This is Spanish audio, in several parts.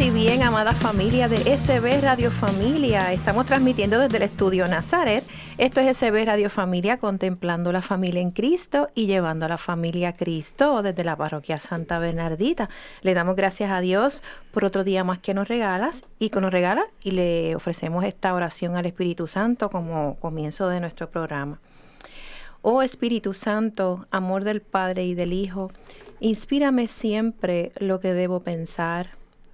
Y bien, amada familia de SB Radio Familia. Estamos transmitiendo desde el estudio Nazaret. Esto es SB Radio Familia, contemplando la familia en Cristo y llevando a la familia a Cristo desde la parroquia Santa Bernardita. Le damos gracias a Dios por otro día más que nos regalas y que nos regala y le ofrecemos esta oración al Espíritu Santo como comienzo de nuestro programa. Oh Espíritu Santo, amor del Padre y del Hijo, inspírame siempre lo que debo pensar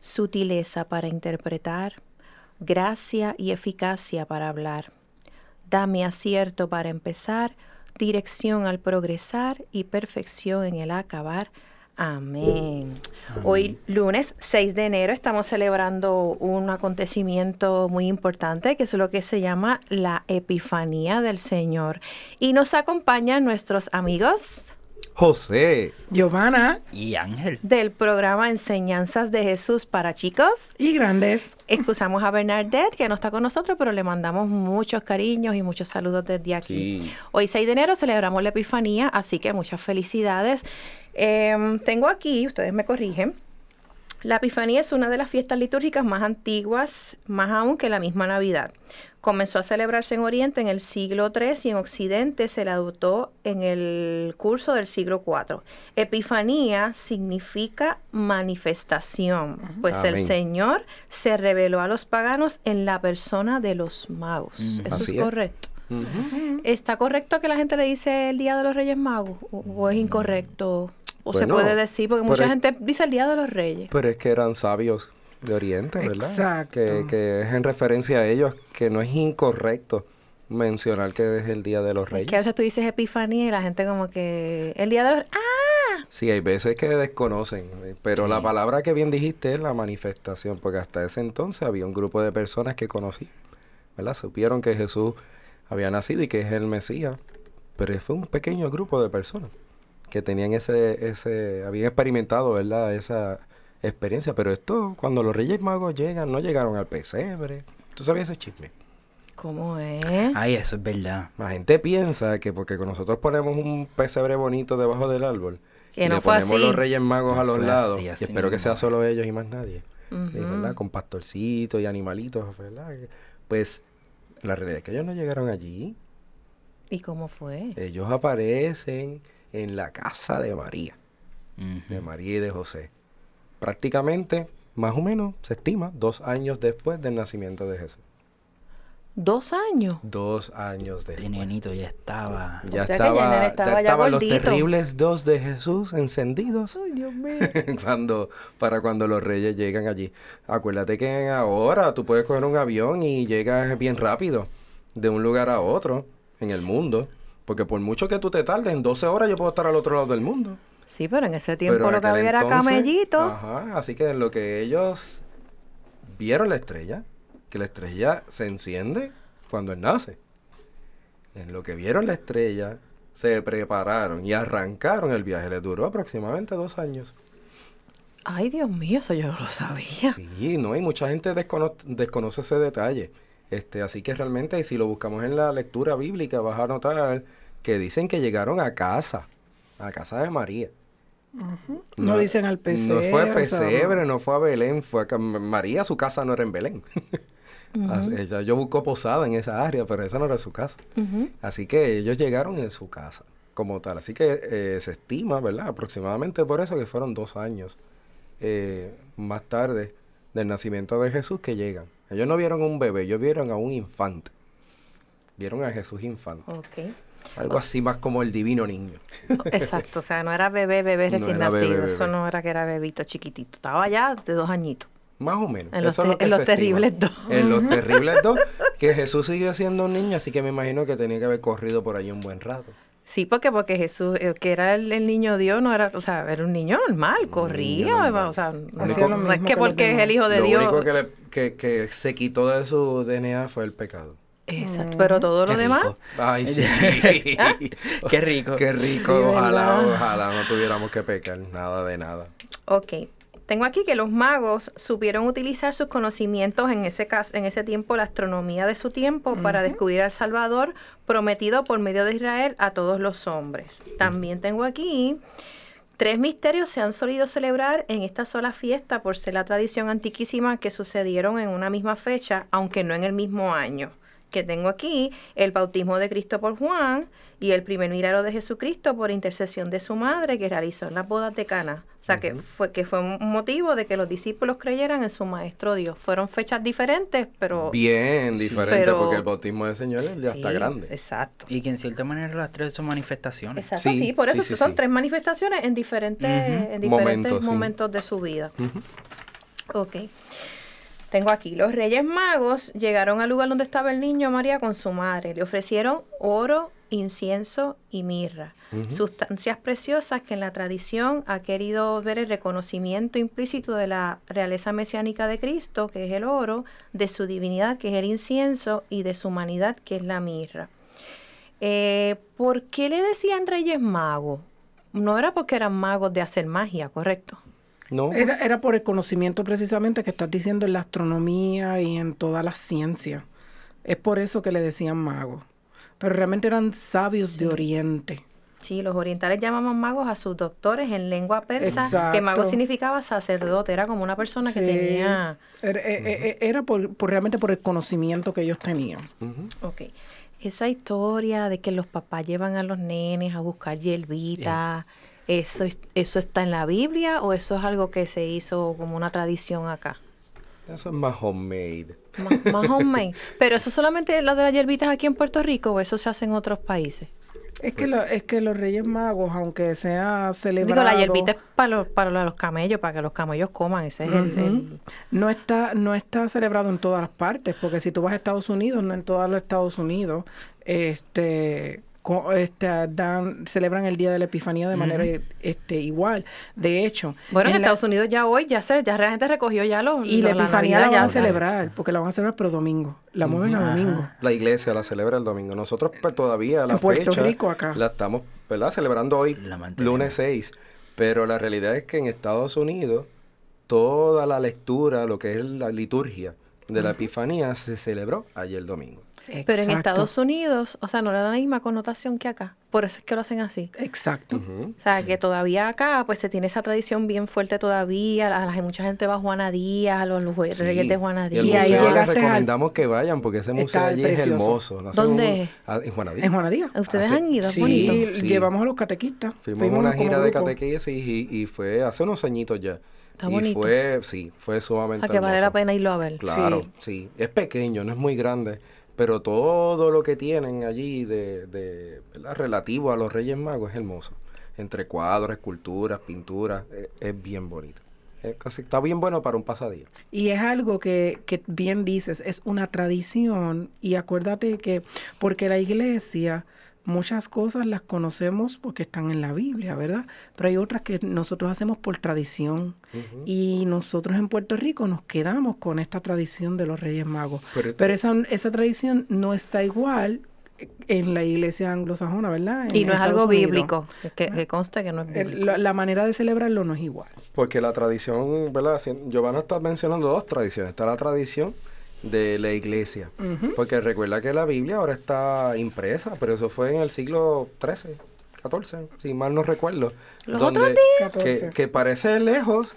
sutileza para interpretar, gracia y eficacia para hablar. Dame acierto para empezar, dirección al progresar y perfección en el acabar. Amén. Hoy lunes 6 de enero estamos celebrando un acontecimiento muy importante que es lo que se llama la Epifanía del Señor. Y nos acompañan nuestros amigos José, Giovanna y Ángel del programa Enseñanzas de Jesús para chicos y grandes. Excusamos a Bernadette que no está con nosotros, pero le mandamos muchos cariños y muchos saludos desde aquí. Hoy 6 de enero celebramos la Epifanía, así que muchas felicidades. Em, tengo aquí, ustedes me corrigen, la Epifanía es una de las fiestas litúrgicas más antiguas, más aún que la misma Navidad. Comenzó a celebrarse en Oriente en el siglo III y en Occidente se la adoptó en el curso del siglo IV. Epifanía significa manifestación, pues el Señor se reveló a los paganos en la persona de los magos. Eso es correcto. ¿Está correcto que la gente le dice el Día de los Reyes Magos o es incorrecto? O se puede decir, porque mucha gente dice el Día de los Reyes. Pero es que eran sabios de Oriente, ¿verdad? Exacto. Que, que es en referencia a ellos que no es incorrecto mencionar que es el Día de los Reyes. que a veces tú dices Epifanía y la gente como que... El Día de los... ¡Ah! Sí, hay veces que desconocen, pero la palabra que bien dijiste es la manifestación, porque hasta ese entonces había un grupo de personas que conocían, ¿verdad? Supieron que Jesús había nacido y que es el Mesías, pero fue un pequeño grupo de personas que tenían ese, ese, habían experimentado, ¿verdad? Esa experiencia. Pero esto, cuando los Reyes Magos llegan, no llegaron al pesebre. ¿Tú sabías ese chisme? ¿Cómo es? Ay, eso es verdad. La gente piensa que porque nosotros ponemos un pesebre bonito debajo del árbol, que y le ponemos los Reyes Magos a los lados, y espero que sea solo ellos y más nadie, ¿verdad? Con pastorcitos y animalitos, ¿verdad? Pues la realidad es que ellos no llegaron allí. ¿Y cómo fue? Ellos aparecen en la casa de María, de María y de José. Prácticamente, más o menos, se estima, dos años después del nacimiento de Jesús. ¿Dos años? Dos años después. El ya estaba... Ya estaba, ya estaban los terribles dos de Jesús encendidos. Ay, Dios mío. cuando, para cuando los reyes llegan allí. Acuérdate que ahora tú puedes coger un avión y llegas bien rápido de un lugar a otro en el mundo. Porque por mucho que tú te tardes, en 12 horas yo puedo estar al otro lado del mundo. Sí, pero en ese tiempo lo que había era camellito. Ajá, así que en lo que ellos vieron la estrella, que la estrella se enciende cuando él nace. En lo que vieron la estrella, se prepararon y arrancaron el viaje. Les duró aproximadamente dos años. Ay, Dios mío, eso yo no lo sabía. Sí, no, y mucha gente desconoce ese detalle. Este, así que realmente si lo buscamos en la lectura bíblica vas a notar que dicen que llegaron a casa, a casa de María. no, dicen al pesebre. No fue a pesebre, no fue a Belén, fue a María, su casa no era en Belén. Ella, yo busco posada en esa área, pero esa no era su casa. Así que ellos llegaron en su casa como tal. Así que eh, se estima, ¿verdad? Aproximadamente por eso que fueron dos años eh, más tarde del nacimiento de Jesús que llegan. Ellos no vieron un bebé, ellos vieron a un infante. Vieron a Jesús infante. Algo así más como el divino niño. Exacto, o sea, no era bebé, bebé No recién bebé, nacido, eso no era que era bebito chiquitito, estaba ya de dos añitos. Más o menos. En los lo en terribles dos. En los terribles dos, que Jesús siguió siendo un niño, así que me imagino que tenía que haber corrido por ahí un buen rato. Sí, porque porque Jesús, eh, que era el, el niño Dios, no era, o sea, era un niño normal, corría, normal. o sea, no, lo no es que porque es el hijo de lo Dios. único que, le- que, que se quitó de su DNA fue el pecado. Exacto, pero todo lo Qué demás, rico. Ay, sí. Qué rico. Qué rico. Sí, ojalá, ¿verdad? ojalá no tuviéramos que pecar. Nada de nada. ok. Tengo aquí que los magos supieron utilizar sus conocimientos en ese caso, en ese tiempo, la astronomía de su tiempo, para descubrir al Salvador prometido por medio de Israel a todos los hombres. También tengo aquí Tres misterios se han solido celebrar en esta sola fiesta por ser la tradición antiquísima que sucedieron en una misma fecha, aunque no en el mismo año. Que tengo aquí el bautismo de Cristo por Juan y el primer milagro de Jesucristo por intercesión de su madre que realizó en las bodas de Cana. O sea, que fue que fue un motivo de que los discípulos creyeran en su maestro Dios. Fueron fechas diferentes, pero Bien diferente, Pero- porque el bautismo del Señor ya está Sí, grande. Exacto. Y que en cierta manera las tres son manifestaciones. Exacto, sí, Sí, por eso sí, sí, son sí. tres manifestaciones en diferentes, en diferentes Momentos, momentos, sí. de su vida. Ok. Tengo aquí, los Reyes Magos llegaron al lugar donde estaba el niño María con su madre. Le ofrecieron oro, incienso y mirra, sustancias preciosas que en la tradición ha querido ver el reconocimiento implícito de la realeza mesiánica de Cristo, que es el oro, de su divinidad, que es el incienso, y de su humanidad, que es la mirra. Eh, ¿Por qué le decían Reyes Magos? No era porque eran magos de hacer magia, ¿correcto? No, Era, era por el conocimiento precisamente que estás diciendo en la astronomía y en toda la ciencia. Es por eso que le decían magos. Pero realmente eran sabios de Oriente. Sí, los orientales llamaban magos a sus doctores en lengua persa, que mago significaba sacerdote, era como una persona que tenía... Era, eh, eh, era por, por realmente por el conocimiento que ellos tenían. Ok. Esa historia de que los papás llevan a los nenes a buscar hierbita, ¿eso, es- ¿eso está en la Biblia o eso es algo que se hizo como una tradición acá? eso es más homemade. Más, más homemade. Pero eso solamente lo de las hierbitas aquí en Puerto Rico o eso se hace en otros países. Es que, lo- es que los Reyes Magos, aunque sea celebrado... Digo, la hierbita es para los, para los camellos, para que los camellos coman. Ese es el- el, No está, no está celebrado en todas las partes, porque si tú vas a Estados Unidos, no en todos los Estados Unidos, este, co- este, dan, celebran el Día de la Epifanía de manera este, igual. De hecho, Bueno, en, en la- Estados Unidos ya hoy, ya sé, ya la gente recogió ya los... y la Epifanía la Navidad van a ya- celebrar, porque la van a celebrar pero domingo, la mueven a domingo. La iglesia la celebra el domingo. Nosotros pues, todavía la En Puerto fecha Rico, acá. la estamos ¿verdad? celebrando hoy, La lunes 6. Pero la realidad es que en Estados Unidos toda la lectura, lo que es la liturgia de la Epifanía, se celebró ayer domingo. Pero en. Estados Unidos, o sea, no le dan la misma connotación que acá. Por eso es que lo hacen así. Exacto. O sea, que todavía acá, pues se tiene esa tradición bien fuerte todavía. La, la- mucha gente va a Juana Díaz, a los, los Sí. reyes de Juana Y el Díaz. Y ahí museo les llegaste al- recomendamos que vayan porque ese museo allí es precioso. hermoso. Lo hacen ¿Dónde un- es? ah, en. En Juanadía. Ustedes hace- han ido, es Sí, bonito. Sí. llevamos a los catequistas. Fuimos una gira de catequesis y, y fue hace unos añitos ya. Está y bonito. fue, sí, fue sumamente A que vale la hermoso. pena irlo a ver. Claro, Sí. sí. Es pequeño, no es muy grande, pero todo lo que tienen allí de, de relativo a los Reyes Magos es hermoso. Entre cuadros, esculturas, pinturas, es, es bien bonito. Está bien bueno para un pasadía. Y es algo que, que bien dices, es una tradición y acuérdate que porque la iglesia muchas cosas las conocemos porque están en la Biblia, ¿verdad? Pero hay otras que nosotros hacemos por tradición y nosotros en Puerto Rico nos quedamos con esta tradición de los Reyes Magos. Pero- Pero, esa, esa tradición no está igual en la iglesia anglosajona, ¿verdad? En Y no es algo Estados bíblico, que, que conste que no es bíblico. la, la manera de celebrarlo no es igual. Porque la tradición, ¿verdad? Giovanna está mencionando dos tradiciones. Está la tradición de la iglesia. Porque recuerda que la Biblia ahora está impresa, pero eso fue en el siglo XIII, XIV, si mal no recuerdo. Los donde otros días. que, 14. que parece lejos,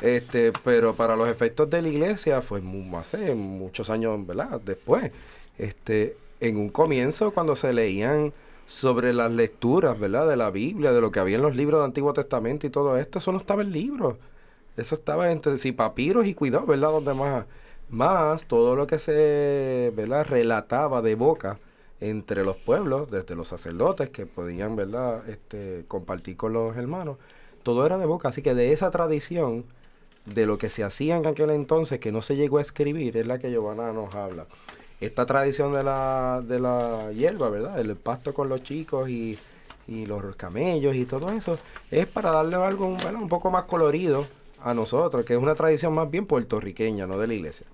este, pero para los efectos de la iglesia fue hace muchos años, ¿verdad? Después, este, en un comienzo cuando se leían sobre las lecturas, ¿verdad? De la Biblia, de lo que había en los libros del Antiguo Testamento y todo esto, eso no estaba en libros. Eso estaba entre sí, papiros y cuidados, ¿verdad? Donde más, más todo lo que se, ¿verdad? Relataba de boca entre los pueblos, desde los sacerdotes que podían, ¿verdad?, este, compartir con los hermanos. Todo era de boca, así que de esa tradición, de lo que se hacía en aquel entonces, que no se llegó a escribir, es la que Giovanna nos habla. Esta tradición de la, de la hierba, ¿verdad?, el pasto con los chicos y, y los camellos y todo eso, es para darle algo un poco más colorido a nosotros, que es una tradición más bien puertorriqueña, no de la iglesia,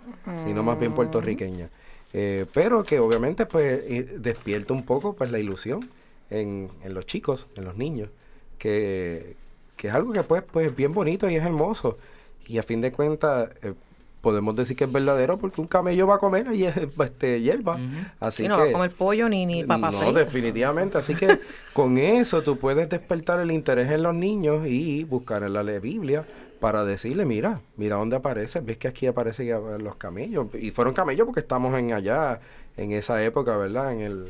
sino más bien puertorriqueña. Eh, pero que obviamente pues despierta un poco pues la ilusión en, en los chicos, en los niños, que, que, es algo que pues, pues es bien bonito y es hermoso. Y a fin de cuentas, eh, podemos decir que es verdadero porque un camello va a comer y es este, hierba. Así no va a comer pollo ni, ni papá No, definitivamente. Así que con eso tú puedes despertar el interés en los niños y buscar en la Biblia para decirle, mira, mira dónde aparece, ves que aquí aparecen los camellos. Y fueron camellos porque estamos en allá, en esa época, ¿verdad? En el,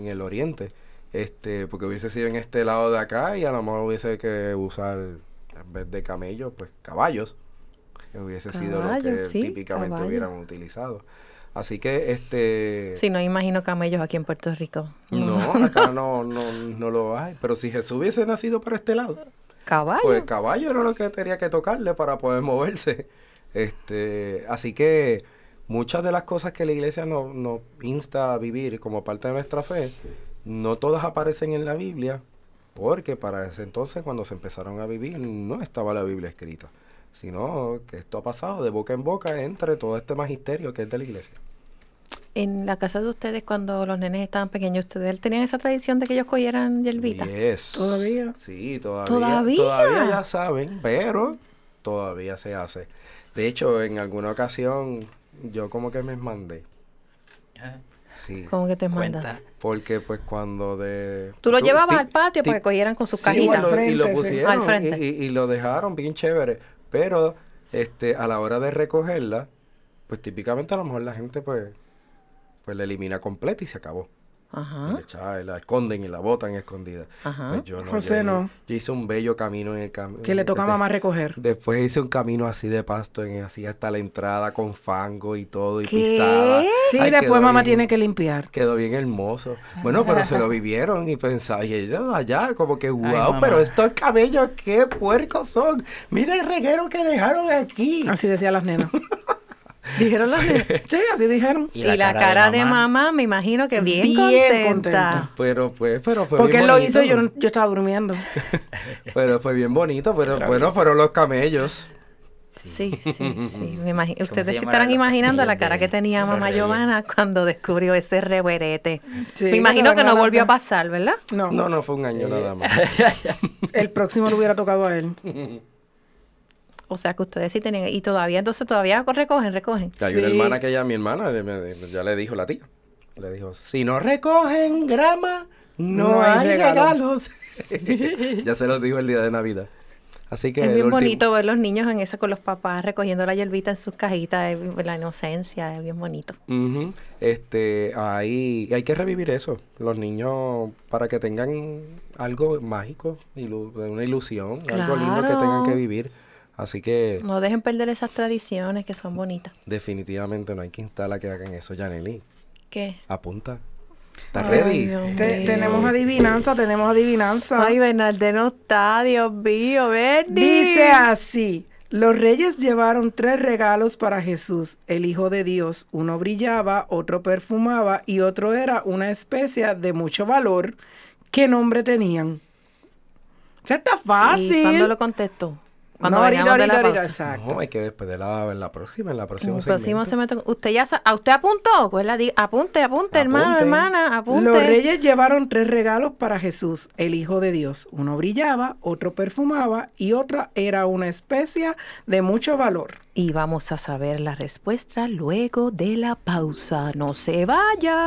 en el oriente. Este, porque hubiese sido en este lado de acá y a lo mejor hubiese que usar, en vez de camellos, pues caballos. Hubiese sido lo que típicamente hubieran utilizado. Así que, este... Sí, no imagino camellos aquí en Puerto Rico. No, acá no, no, no lo hay. Pero si Jesús hubiese nacido para este lado, Caballo. Pues el caballo era lo que tenía que tocarle para poder moverse. Este, así que muchas de las cosas que la iglesia nos no insta a vivir como parte de nuestra fe, no todas aparecen en la Biblia, porque para ese entonces cuando se empezaron a vivir no estaba la Biblia escrita, sino que esto ha pasado de boca en boca entre todo este magisterio que es de la iglesia. En la casa de ustedes, cuando los nenes estaban pequeños, ¿ustedes tenían esa tradición de que ellos cogieran hierbita? ¿Todavía? Sí, todavía. ¿Todavía? ya saben, pero todavía se hace. De hecho, en alguna ocasión, yo como que me mandé. Sí. ¿Cómo que te mandas? Porque pues cuando de... Tú lo llevabas al patio para que cogieran con sus cajitas. y lo pusieron al frente. Y, y, lo dejaron bien chévere. Pero este a la hora de recogerla, pues típicamente a lo mejor la gente pues pues la elimina completa y se acabó. Ajá. Y la esconden y la botan escondida. Ajá. Pues yo no, José no. Yo hice un bello camino en el camino. Que le toca a mamá recoger. Después hice un camino así de pasto, en, así hasta la entrada con fango y todo y pisada. Sí, después mamá tiene que limpiar. Quedó bien hermoso. Bueno, pero se lo vivieron y pensaba, y ellos allá como que, wow, pero estos cabellos qué puercos son. Mira el reguero que dejaron aquí. Así decían las nenas. Dijeron las Sí, así dijeron. Y la, cara, de, mamá? me imagino que bien, contenta. Pero pues, pero fue Porque él lo hizo y yo, yo estaba durmiendo. pero fue bien bonito, pero bueno, fueron los camellos. Sí, sí, sí. Me imagino, ustedes se estarán imaginando la cara que tenía mamá Giovanna cuando descubrió ese reverete. me imagino que no volvió a pasar, ¿verdad? No. No, no fue un año nada más. El próximo le hubiera tocado a él. O sea que ustedes sí tenían, y todavía, entonces todavía recogen, recogen. Hay una hermana que ya, mi hermana, ya le dijo la tía. Le dijo, si no recogen grama, no, hay regalos. ya se los dijo el día de Navidad. Así que es bien bonito ver los niños en esa con los papás recogiendo la hierbita en sus cajitas, la inocencia, es bien bonito. Este, ahí hay que revivir eso, los niños para que tengan algo mágico, una ilusión, algo lindo que tengan que vivir. Así que... No dejen perder esas tradiciones que son bonitas. Definitivamente no hay que instalar que hagan eso, Janely. ¿Qué? Apunta. ¿Estás ready? tenemos adivinanza, tenemos adivinanza. Ay, Bernardo no está, Dios mío, Verdi. Dice así. Los reyes llevaron tres regalos para Jesús, el Hijo de Dios. Uno brillaba, otro perfumaba y otro era una especie de mucho valor. ¿Qué nombre tenían? O está fácil. ¿Y cuándo lo contestó? Cuando no, ahorita, ahorita, ahorita, exacto. No, hay que después de la, en la próxima, en la próxima. En próximo Usted ya ¿a usted apuntó? Pues la apunte, apunte, hermano, hermana, apunte. Los reyes llevaron tres regalos para Jesús, el Hijo de Dios. Uno brillaba, otro perfumaba y otra era una especia de mucho valor. Y vamos a saber la respuesta luego de la pausa. No se vaya.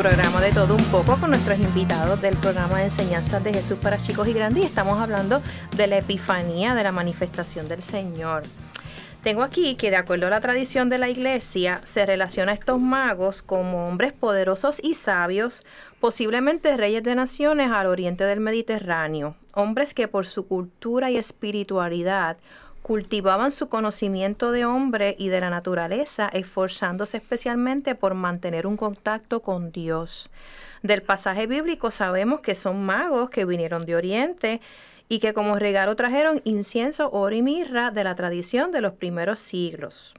Programa de todo un poco con nuestros invitados del programa de enseñanzas de Jesús para chicos y grandes y estamos hablando de la epifanía, de la manifestación del Señor. Tengo aquí que de acuerdo a la tradición de la iglesia se relaciona a estos magos como hombres poderosos y sabios, posiblemente reyes de naciones al oriente del Mediterráneo, hombres que por su cultura y espiritualidad cultivaban su conocimiento de hombre y de la naturaleza, esforzándose especialmente por mantener un contacto con Dios. Del pasaje bíblico sabemos que son magos que vinieron de Oriente y que como regalo trajeron incienso, oro y mirra de la tradición de los primeros siglos.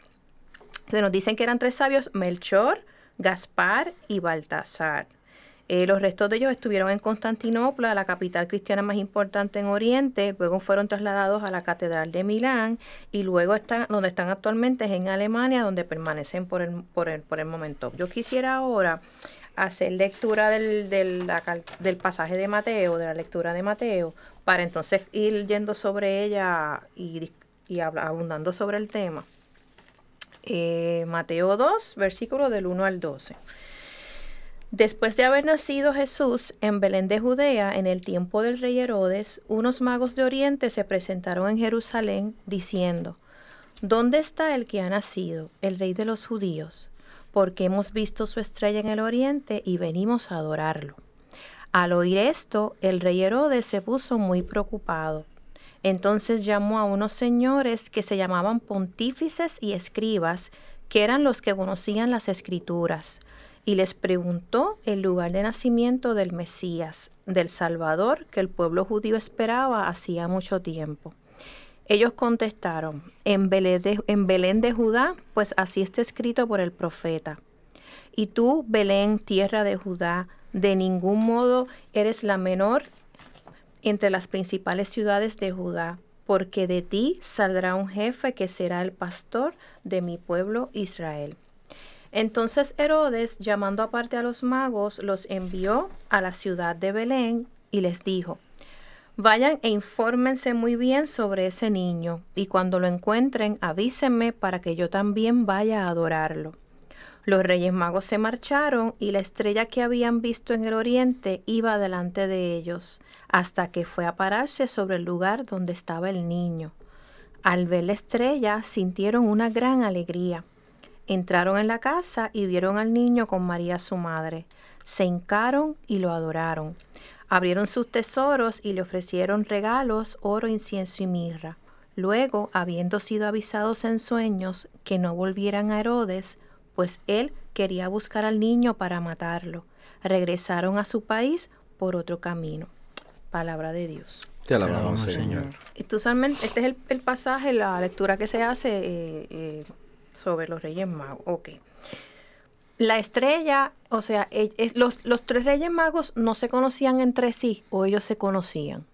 Se nos dicen que eran tres sabios, Melchor, Gaspar y Baltasar. Eh, los restos de ellos estuvieron en Constantinopla, la capital cristiana más importante en Oriente, luego fueron trasladados a la Catedral de Milán y luego están, donde están actualmente es en Alemania, donde permanecen por el, por el, por el momento. Yo quisiera ahora hacer lectura del, del, del pasaje de Mateo, de la lectura de Mateo, para entonces ir yendo sobre ella y, y abundando sobre el tema. Eh, Mateo 2, versículo del 1 al 12. Después de haber nacido Jesús en Belén de Judea en el tiempo del rey Herodes, unos magos de Oriente se presentaron en Jerusalén diciendo, ¿Dónde está el que ha nacido, el rey de los judíos? Porque hemos visto su estrella en el oriente y venimos a adorarlo. Al oír esto, el rey Herodes se puso muy preocupado. Entonces llamó a unos señores que se llamaban pontífices y escribas, que eran los que conocían las escrituras y les preguntó el lugar de nacimiento del Mesías, del Salvador que el pueblo judío esperaba hacía mucho tiempo. Ellos contestaron, en Belén, de, en de Judá, pues así está escrito por el profeta. Y tú, Belén, tierra de Judá, de ningún modo eres la menor entre las principales ciudades de Judá, porque de ti saldrá un jefe que será el pastor de mi pueblo Israel. Entonces Herodes, llamando aparte a los magos, los envió a la ciudad de Belén y les dijo, Vayan e infórmense muy bien sobre ese niño, y cuando lo encuentren avísenme para que yo también vaya a adorarlo. Los reyes magos se marcharon y la estrella que habían visto en el oriente iba delante de ellos, hasta que fue a pararse sobre el lugar donde estaba el niño. Al ver la estrella sintieron una gran alegría. Entraron en la casa y vieron al niño con María su madre. Se hincaron y lo adoraron. Abrieron sus tesoros y le ofrecieron regalos, oro, incienso y mirra. Luego, habiendo sido avisados en sueños que no volvieran a Herodes, pues él quería buscar al niño para matarlo, regresaron a su país por otro camino. Palabra de Dios. Te alabamos, Señor. este es el, pasaje, la lectura que se hace eh, eh, sobre los Reyes Magos. Ok. La estrella, o sea, e, los, tres Reyes Magos no se conocían entre sí o ellos se conocían.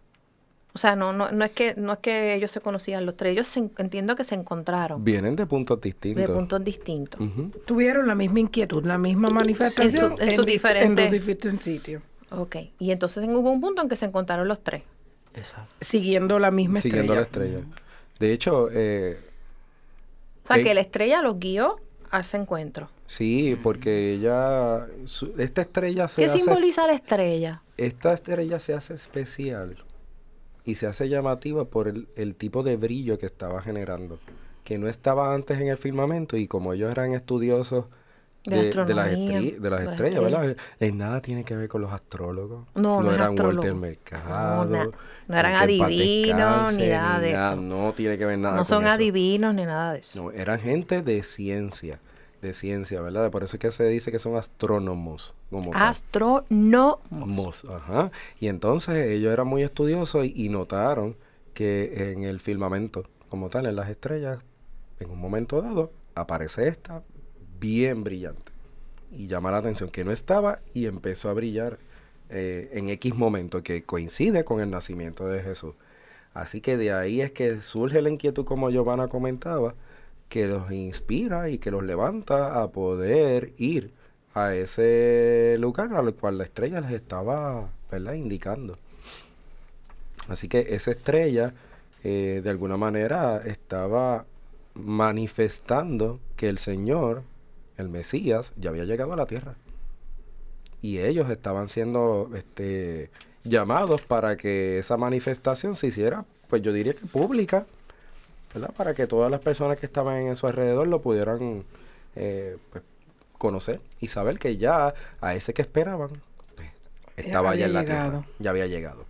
O sea, no, no, no, es que, no es que ellos se conocían los tres, ellos entiendo que se encontraron. Vienen de puntos distintos. De puntos distintos. Tuvieron la misma inquietud, la misma manifestación en, su, diferente... diferentes sitios. Ok, y entonces hubo un punto en que se encontraron los tres. Exacto. Siguiendo la misma estrella. Siguiendo la estrella. De hecho, eh, o sea, que la estrella los guió a ese encuentro. Sí, porque ella, esta estrella se ¿Qué simboliza la estrella? Esta estrella se hace especial y se hace llamativa por el, el, tipo de brillo que estaba generando, que no estaba antes en el firmamento y como ellos eran estudiosos de, de, las, de las estrellas, ¿verdad? En nada tiene que ver con los astrólogos. No, no, eran Walter Mercado. No, no eran adivinos ni nada de eso. No tiene que ver nada No son adivinos ni nada de eso. No, eran gente de ciencia, de ciencia, ¿verdad? Por eso es que se dice que son astrónomos. Como tal. Astrónomos. Ajá. Y entonces ellos eran muy estudiosos y, y notaron que en el firmamento, como tal, en las estrellas, en un momento dado, aparece esta bien brillante. Y llama la atención que no estaba y empezó a brillar eh, en X momento, que coincide con el nacimiento de Jesús. Así que de ahí es que surge la inquietud, como Giovanna comentaba, que los inspira y que los levanta a poder ir a ese lugar al cual la estrella les estaba ¿verdad? indicando. Así que esa estrella, eh, de alguna manera, estaba manifestando que el Señor, el Mesías, ya había llegado a la tierra. Y ellos estaban siendo este, llamados para que esa manifestación se hiciera, pues yo diría que pública, ¿verdad? Para que todas las personas que estaban en su alrededor lo pudieran eh, pues, conocer y saber que ya a ese que esperaban pues, estaba ya en la llegado. tierra, ya había llegado.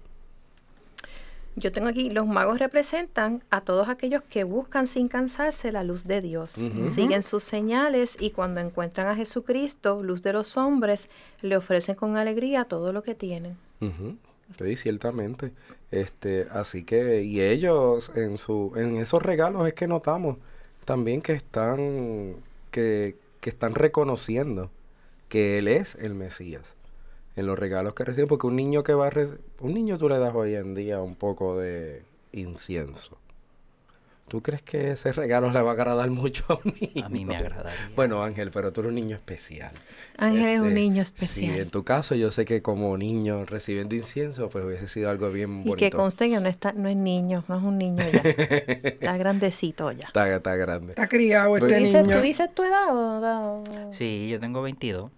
Yo tengo aquí, los magos representan a todos aquellos que buscan sin cansarse la luz de Dios, siguen sus señales y cuando encuentran a Jesucristo, luz de los hombres, le ofrecen con alegría todo lo que tienen. Ujú, Sí, ciertamente. Este, así que, y ellos en su, en esos regalos es que notamos también que están, que, que están reconociendo que él es el Mesías. En los regalos que reciben, porque un niño que va a un niño tú le das hoy en día un poco de incienso. ¿Tú crees que ese regalo le va a agradar mucho a un niño? A mí me agradaría. Bueno, Ángel, pero tú eres un niño especial. Ángel es un Este, niño Sí, especial. en tu caso yo sé que como niño recibiendo incienso, pues hubiese sido algo bien y que bonito. conste que no, está, no es niño, no es un niño ya, está grandecito ya. Está, está grande. Está criado Pues- este ¿Tú dices, niño. ¿Tú dices tu edad o o- Sí, yo tengo 22.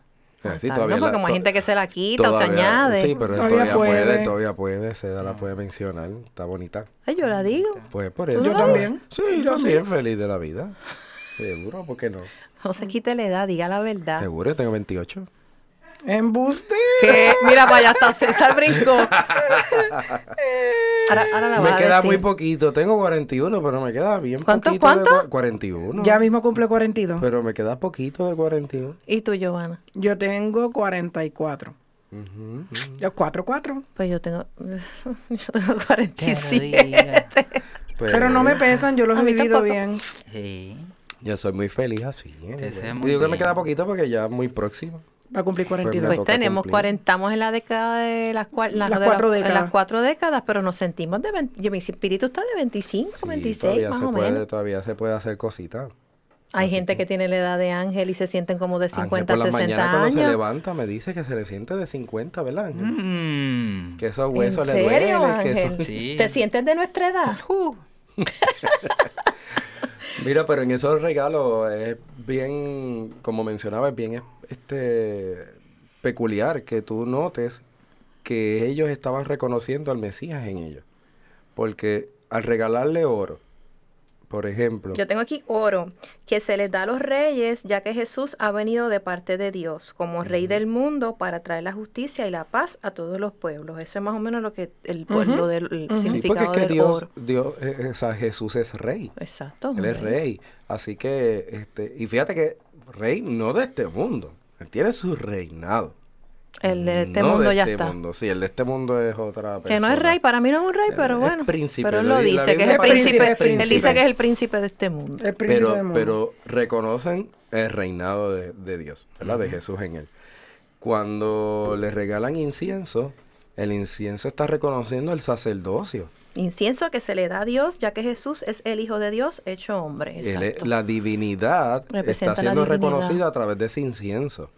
Ah, Así todavía bien, porque la- como hay gente que se la quita o se todavía- añade. Sí, pero Todavía todavía puede, puede. todavía puede, se la puede mencionar. Está bonita. Ay, yo la digo. Pues por ¿Tú eso. Yo no? también. Sí, Yo también feliz de la vida. Seguro, ¿por qué no? No se quite la edad, diga la verdad. Seguro, yo tengo 28. Embuste. ¿Qué? Mira, para allá está César brincó. Ahora, ahora la Me queda decir. muy poquito. Tengo 41, pero me queda bien ¿Cuánto, poquito. de cuánto? cua- 41. Ya mismo cumple 42. Pero me queda poquito de 41. ¿Y tú, Giovanna? Yo tengo 44. Ujú, ujú. Yo 4, 4. Pues yo tengo, yo tengo Que 47. lo diga. Pues, Pero no me pesan, yo los he vivido tampoco. bien. Sí. Yo soy muy feliz así. ¿eh? muy Digo que me bien. queda poquito porque ya muy próximo. Va a cumplir 42. me Pues toca tenemos cumplir. 40, estamos en la década de las, cua- la- Las de cuatro las- décadas. las cuatro décadas, pero nos sentimos de 20, yo, mi espíritu está de 25, Sí, 26 todavía más se o puede, menos. Todavía se puede hacer cositas. Hay así gente que- que tiene la edad de Ángel y se sienten como de Ángel 50, por la 60 mañana cuando se años. levanta me dice que se le siente de 50, ¿verdad, Ángel? Mm. Que esos ¿En huesos le serio, duelen. Que Ángel? eso- Sí. ¿Te sientes de nuestra edad? Uh, Mira, pero en esos regalos es bien, como mencionaba, es bien este peculiar que tú notes que ellos estaban reconociendo al Mesías en ellos. Porque al regalarle oro, por ejemplo, Yo tengo aquí oro, que se les da a los reyes, ya que Jesús ha venido de parte de Dios como rey del mundo para traer la justicia y la paz a todos los pueblos. Eso es más o menos lo que el, lo del el Ujú. sí, porque es significado que del Dios, oro. Dios, eh, eh, o sea, Jesús es rey. Exacto. Él es rey. Así que, este, y fíjate que rey no de este mundo. Él tiene su reinado. El de este No mundo ya este está. mundo. Sí, el de este mundo es otra persona. Que no es rey, para mí no es un rey, pero es bueno. príncipe, pero él lo dice, que es el príncipe. Él dice que es el príncipe de este mundo. El príncipe Pero, del mundo. pero reconocen el reinado de, de Dios, ¿verdad? De Jesús en él. Cuando le regalan incienso, el incienso está reconociendo el sacerdocio. Incienso que se le da a Dios, ya que Jesús es el Hijo de Dios hecho hombre. Él la divinidad Representa está siendo divinidad. reconocida a través de ese incienso.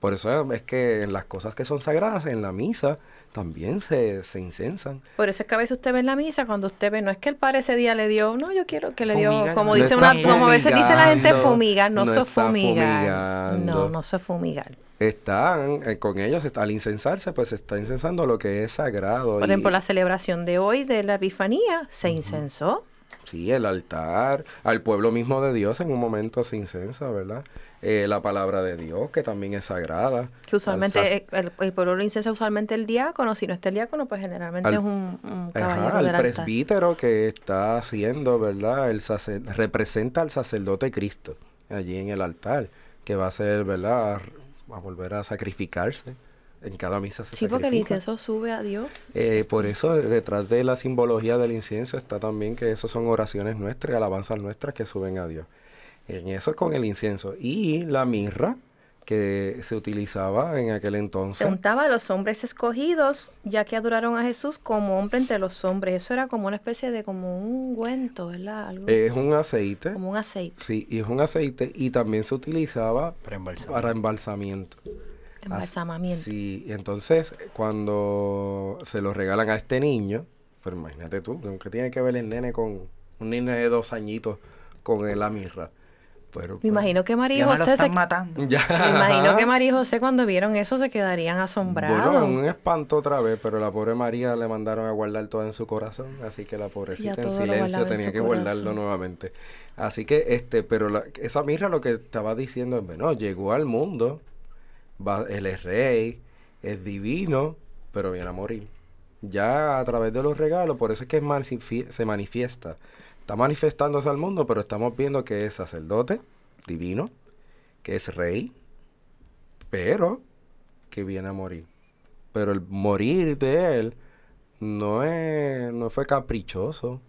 Por eso es que en las cosas que son sagradas, en la misa, también se, se incensan. Por eso es que a veces usted ve en la misa, cuando usted ve, no es que el padre ese día le dio, no, yo quiero que le dio, como no dice una, como a veces dice la gente fumigar, no, no se fumigar. No, no se fumigar. Están eh, con ellos, está- al incensarse, pues se está incensando lo que es sagrado. Por y- ejemplo, la celebración de hoy de la Epifanía se incensó. Sí, el altar, al pueblo mismo de Dios en un momento se incensa, ¿verdad? Eh, la palabra de Dios, que también es sagrada. Que usualmente el, el pueblo lo incensa usualmente el diácono, si no está el diácono, pues generalmente Al- es un, un Ajá, al altar. presbítero que está haciendo, ¿verdad? El sacer- representa al sacerdote Cristo allí en el altar. que va a ser, ¿verdad? A volver a sacrificarse. En cada misa se Sí, porque el sacrifica. incienso sube a Dios. Eh, por eso detrás de la simbología del incienso está también que eso son oraciones nuestras y alabanzas nuestras que suben a Dios. En eso es con el incienso. Y la mirra que se utilizaba en aquel Se entonces. untaba a los hombres escogidos, ya que adoraron a Jesús como hombre entre los hombres. Eso era como una especie de como un ungüento, ¿verdad? Algo, Es un aceite. como un aceite, Sí, y es un aceite y también se utilizaba Para embalsamar. para embalsamiento. Embalsamamiento. Sí, y entonces cuando se lo regalan a este niño, pero imagínate tú, ¿qué tiene que ver el nene con un niño de dos añitos con el- la mirra? Pero, Me imagino que María y me José se, están matando. ya. me imagino que María y José cuando vieron eso se quedarían asombrados. Bueno, un espanto otra vez, pero la pobre María le mandaron a guardar todo en su corazón, así que la pobrecita en silencio en tenía que guardarlo nuevamente. Así que, este, pero la- esa mirra lo que estaba diciendo es, bueno, llegó al mundo, él es rey, es divino, pero viene a morir. Ya a través de los regalos, por eso es que se manifiesta. Está manifestándose al mundo, pero estamos viendo que es sacerdote, divino, que es rey, pero que viene a morir. Pero el morir de él no, es, no fue caprichoso,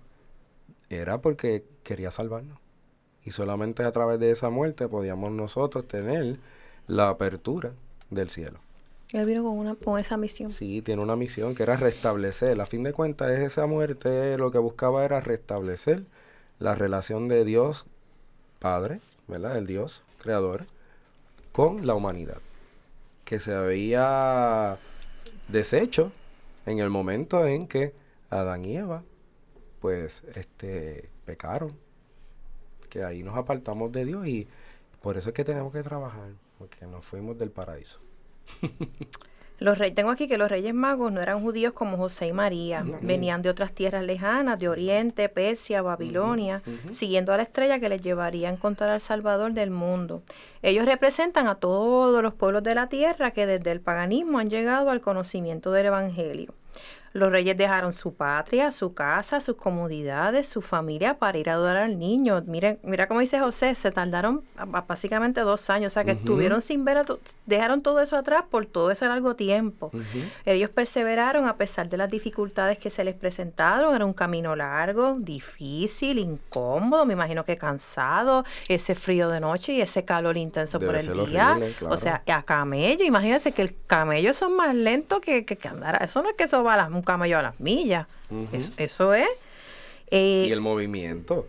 era porque quería salvarnos. Y solamente a través de esa muerte podíamos nosotros tener la apertura del cielo. Él vino con, una, con esa misión. Sí, tiene una misión que era restablecer. A fin de cuentas, esa muerte lo que buscaba era restablecer la relación de Dios Padre, ¿verdad? El Dios creador, con la humanidad. Que se había deshecho en el momento en que Adán y Eva, pues, este, pecaron. Que ahí nos apartamos de Dios y por eso es que tenemos que trabajar, porque nos fuimos del paraíso. Los reyes, tengo aquí que los reyes magos no eran judíos como José y María, venían de otras tierras lejanas, de Oriente, Persia, Babilonia, siguiendo a la estrella que les llevaría a encontrar al Salvador del mundo. Ellos representan a todos los pueblos de la tierra que desde el paganismo han llegado al conocimiento del Evangelio. Los reyes dejaron su patria, su casa, sus comodidades, su familia para ir a adorar al niño. Miren, mira cómo dice José, se tardaron básicamente dos años, o sea que estuvieron sin ver, a to- dejaron todo eso atrás por todo ese largo tiempo. Ellos perseveraron a pesar de las dificultades que se les presentaron. Era un camino largo, difícil, incómodo, me imagino que cansado, ese frío de noche y ese calor intenso Debe por el día. horrible, claro. O sea, a camello, imagínense que el camello son más lentos que, que, que andar. Eso no es que eso va a las, un camello a las millas. Es- eso es. eh, Y el movimiento.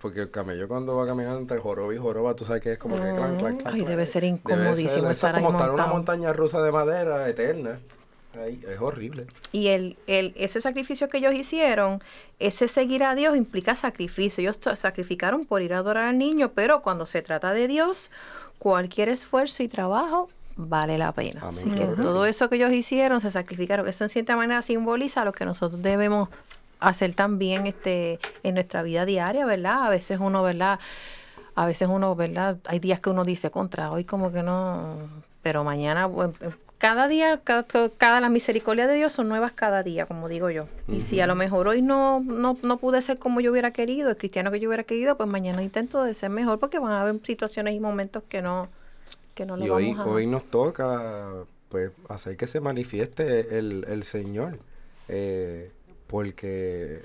Porque el camello cuando va caminando entre joroba y joroba, tú sabes que es como que clan, clan, clan, Ay, clan. debe ser Debe incomodísimo eso estar es como ahí estar en una montaña rusa de madera eterna. Ay, es horrible. Y el, el, ese sacrificio que ellos hicieron, ese seguir a Dios implica sacrificio. Ellos sa- sacrificaron por ir a adorar al niño, pero cuando se trata de Dios, cualquier esfuerzo y trabajo vale la pena. Amén, Así que todo eso que ellos hicieron, se sacrificaron. Eso en cierta manera simboliza lo que nosotros debemos hacer también este en nuestra vida diaria, ¿verdad? A veces uno, ¿verdad? A veces uno, ¿verdad? Hay días que uno dice contra, hoy como que no, pero mañana, bueno, cada día, cada, cada la misericordia de Dios son nuevas cada día, como digo yo. Y si a lo mejor hoy no, no, no pude ser como yo hubiera querido, el cristiano que yo hubiera querido, pues mañana intento de ser mejor porque van a haber situaciones y momentos que no, que no lo y hoy, a... hoy nos toca pues hacer que se manifieste el, el Señor. eh, porque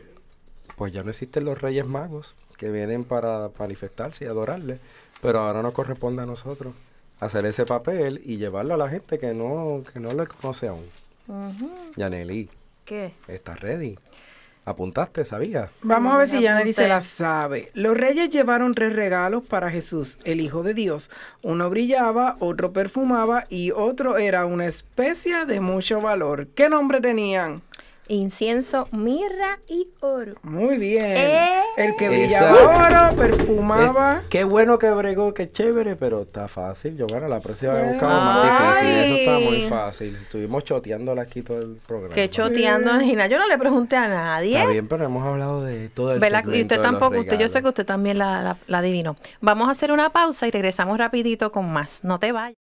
pues ya no existen los reyes magos que vienen para manifestarse y adorarle. Pero ahora nos corresponde a nosotros hacer ese papel y llevarlo a la gente que no, que no le conoce aún. Ujú. Yaneli, ¿Qué? ¿estás ready? ¿Apuntaste? ¿Sabías? Vamos a ver si me Yaneli se la sabe. Los reyes llevaron tres regalos para Jesús, el Hijo de Dios. Uno brillaba, otro perfumaba y otro era una especia de mucho valor. ¿Qué nombre tenían? Incienso, mirra y oro. Muy bien. Eh. El que brillaba oro, perfumaba. Eh, qué bueno que bregó, qué chévere, pero está fácil. Yo, bueno, la próxima vez buscamos más difícil. Eso está muy fácil. Estuvimos choteándola aquí todo el programa. Que choteando, Angina. Yo no le pregunté a nadie. Está bien, pero hemos hablado de todo el ¿Verdad? Y usted tampoco, usted, yo sé que usted también la, la, la adivinó. Vamos a hacer una pausa y regresamos rapidito con más. No te vayas.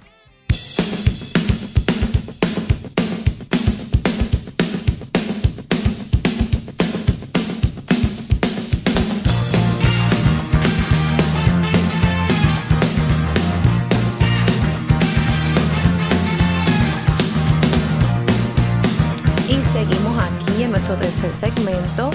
Segmento.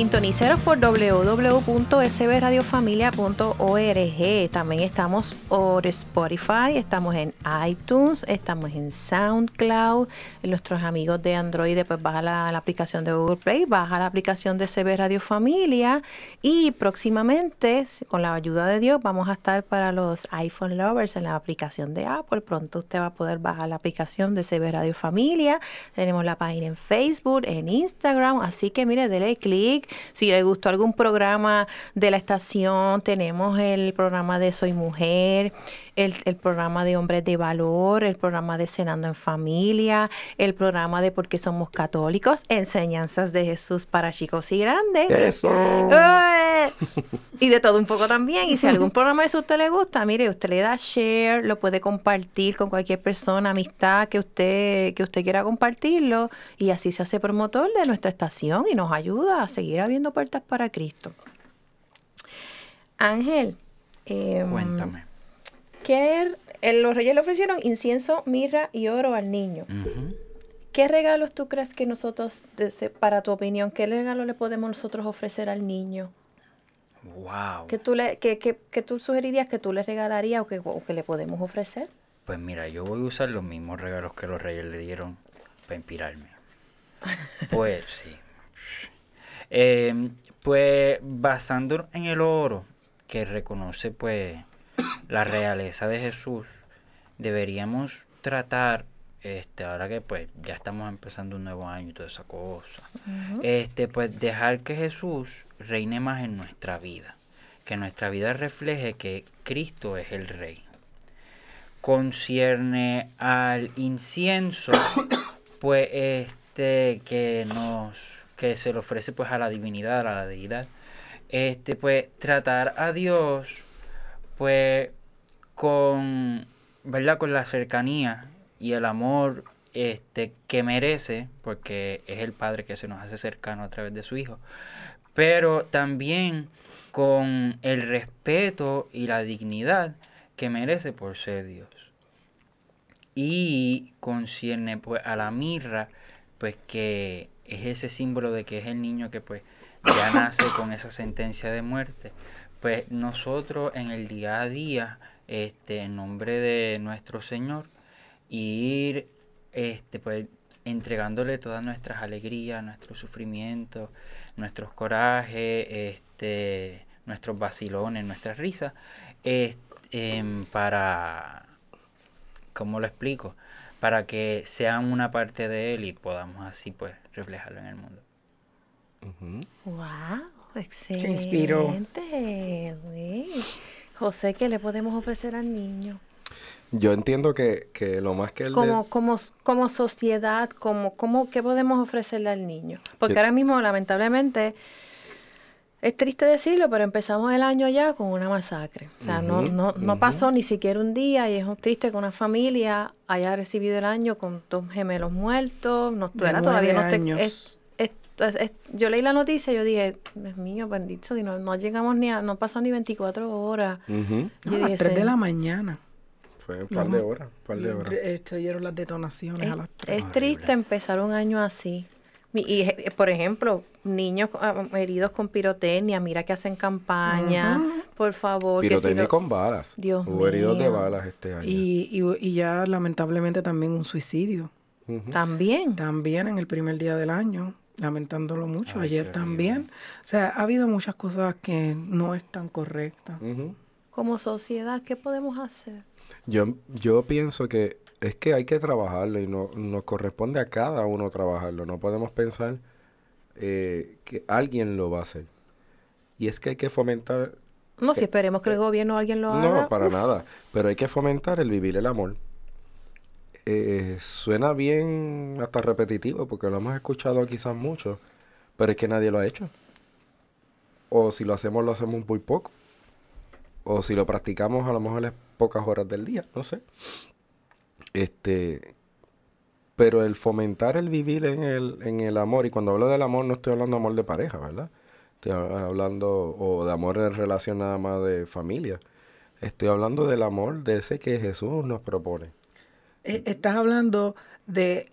Sintoniceros por www.sbradiofamilia.org. También estamos por Spotify, estamos en iTunes, estamos en SoundCloud. Nuestros amigos de Android, pues baja la, aplicación de Google Play, baja la aplicación de CB Radio Familia. Y próximamente, con la ayuda de Dios, vamos a estar para los iPhone lovers en la aplicación de Apple. Pronto usted va a poder bajar la aplicación de CB Radio Familia. Tenemos la página en Facebook, en Instagram. Así que mire, dele clic. Si le gustó algún programa de la estación, tenemos el programa de Soy Mujer, el, el programa de Hombres de Valor, el programa de Cenando en Familia, el programa de Por qué somos católicos, Enseñanzas de Jesús para chicos y grandes. Eso. Y de todo un poco también. Y si algún programa de eso a usted le gusta, mire, usted le da share, lo puede compartir con cualquier persona, amistad que usted, que usted quiera compartirlo. Y así se hace promotor de nuestra estación y nos ayuda a seguir abriendo puertas para Cristo. Ángel, em, Cuéntame. ¿Qué, eh, los reyes le ofrecieron incienso, mirra y oro al niño. ¿Qué regalos tú crees que nosotros, para tu opinión, qué regalo le podemos nosotros ofrecer al niño? Wow. ¿Qué tú, le, qué, qué- qué tú sugerirías que tú le regalarías o que, o que le podemos ofrecer? Pues mira, yo voy a usar los mismos regalos que los reyes le dieron para inspirarme. Pues sí. Eh, pues basándonos en el oro, que reconoce pues la realeza de Jesús, deberíamos tratar, este, ahora que pues ya estamos empezando un nuevo año y toda esa cosa, este, pues dejar que Jesús reine más en nuestra vida, que nuestra vida refleje que Cristo es el Rey. Concierne al incienso, pues este que nos que se le ofrece pues a la divinidad, a la deidad, este pues tratar a Dios pues con verdad con la cercanía y el amor este que merece, porque es el Padre que se nos hace cercano a través de su Hijo, pero también con el respeto y la dignidad que merece por ser Dios. Y concierne pues a la mirra, pues que es ese símbolo de que es el niño que pues ya nace con esa sentencia de muerte. Pues nosotros en el día a día, este, en nombre de nuestro Señor, ir este, pues entregándole todas nuestras alegrías, nuestros sufrimientos, nuestros corajes, este, nuestros vacilones, nuestras risas, es- em, para, ¿cómo lo explico? Para que sean una parte de Él y podamos así pues reflejarlo en el mundo. ¡Wow! Inspiró. Excelente. Sí. José, ¿qué le podemos ofrecer al niño? Yo entiendo que, que lo más que él... Como, de- como, como sociedad, como, como, ¿qué podemos ofrecerle al niño? Porque Yo- ahora mismo, lamentablemente, es triste decirlo, pero empezamos el año ya con una masacre. O sea, no, no, no pasó ni siquiera un día y es un triste que una familia haya recibido el año con dos gemelos muertos. No. Todavía no te- es- yo leí la noticia y yo dije, Dios mío, bendito, si no, no llegamos ni a, no pasó ni 24 horas. Yo a las dije, 3 de la mañana. Fue un par de horas, un par de horas. oyeron las detonaciones Es, a las 3. es triste empezar un año así. Y, eh, por ejemplo, niños ah, heridos con pirotecnia, mira que hacen campaña, por favor. que si Pirotecnia lo- con balas. Dios Hubo heridos de mío. balas este año. Y, y, y ya lamentablemente también un suicidio. También. También en el primer día del año, lamentándolo mucho. Ay, Ayer también. O sea, ha habido muchas cosas que no están correctas. Como sociedad, ¿qué podemos hacer? Yo, yo pienso que es que hay que trabajarlo y no, nos corresponde a cada uno trabajarlo. No podemos pensar eh, que alguien lo va a hacer. Y es que hay que fomentar... No, si esperemos que el gobierno o alguien lo haga. No, para uf. nada. Pero hay que fomentar el vivir el amor. Eh, suena bien hasta repetitivo porque lo hemos escuchado quizás mucho, pero es que nadie lo ha hecho. O si lo hacemos, lo hacemos muy poco. O si lo practicamos, a lo mejor es pocas horas del día, no sé. Este, pero el fomentar el vivir en el, en el amor, y cuando hablo del amor no estoy hablando de amor de pareja, ¿verdad? Estoy hab- hablando, o de amor en relación nada más de familia. Estoy hablando del amor de ese que Jesús nos propone. Eh, Estás hablando de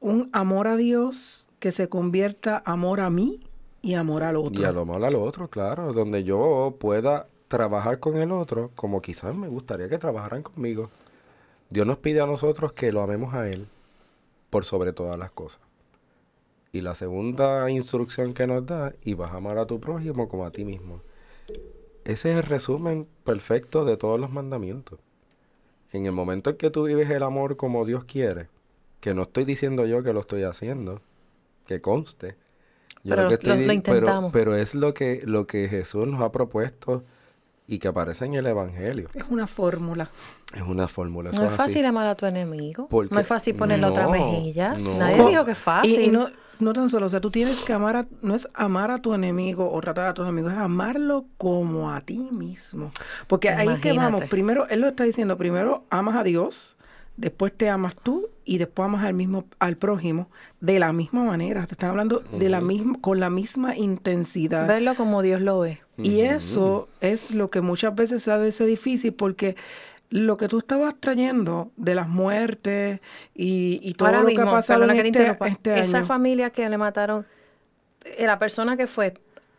un amor a Dios que se convierta amor a mí y amor al otro. Y a lo malo al otro, claro, donde yo pueda trabajar con el otro como quizás me gustaría que trabajaran conmigo. Dios nos pide a nosotros que lo amemos a Él por sobre todas las cosas. Y la segunda instrucción que nos da, y vas a amar a tu prójimo como a ti mismo. Ese es el resumen perfecto de todos los mandamientos. En el momento en que tú vives el amor como Dios quiere, que no estoy diciendo yo que lo estoy haciendo, que conste. Yo Pero lo que lo- estoy intentamos. Pero, es lo que, lo que Jesús nos ha propuesto y que aparece en el Evangelio. Es una fórmula. Es una fórmula. eso No es así. fácil amar a tu enemigo. Porque- no es fácil ponerle otra mejilla. no. Nadie dijo que es fácil. Y, y no, no tan solo, o sea, tú tienes que amar a, no es amar a tu enemigo o tratar a tu enemigo, es amarlo como a ti mismo. Porque ahí que vamos, primero, él lo está diciendo, primero amas a Dios, después te amas tú y después amas al mismo, al prójimo de la misma manera. Te están hablando de la misma, con la misma intensidad. Verlo como Dios lo ve. Y eso es lo que muchas veces se hace difícil porque lo que tú estabas trayendo de las muertes y, y todo Ahora lo mismo, que ha pasado en que te este, este esa año. familia que le mataron, eh, la persona que fue,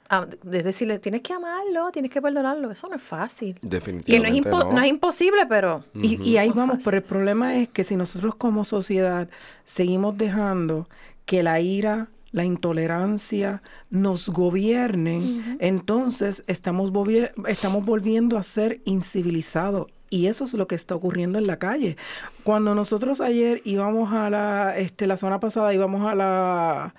ah, de decirle, tienes que amarlo, tienes que perdonarlo, eso no es fácil. Que no es, Definitivamente impo- no. no es imposible, pero... Y, y ahí No es vamos, fácil. pero el problema es que si nosotros como sociedad seguimos dejando que la ira, la intolerancia nos gobiernen, entonces estamos, estamos volviendo a ser incivilizados. Y eso es lo que está ocurriendo en la calle. Cuando nosotros ayer íbamos a la, este, la semana pasada íbamos a la,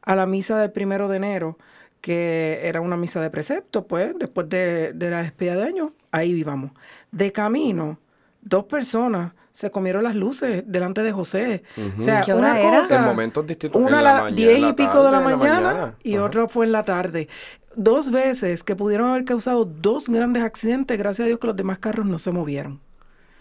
a la misa del primero de enero, que era una misa de precepto, pues, después de, de la despedida de año, ahí íbamos. De camino, dos personas se comieron las luces delante de José. O sea, ¿Qué una era? cosa, En momentos distintos, Una a la las mañana, diez y pico de la mañana, y otra fue en la tarde. Dos veces que pudieron haber causado dos grandes accidentes, gracias a Dios que los demás carros no se movieron.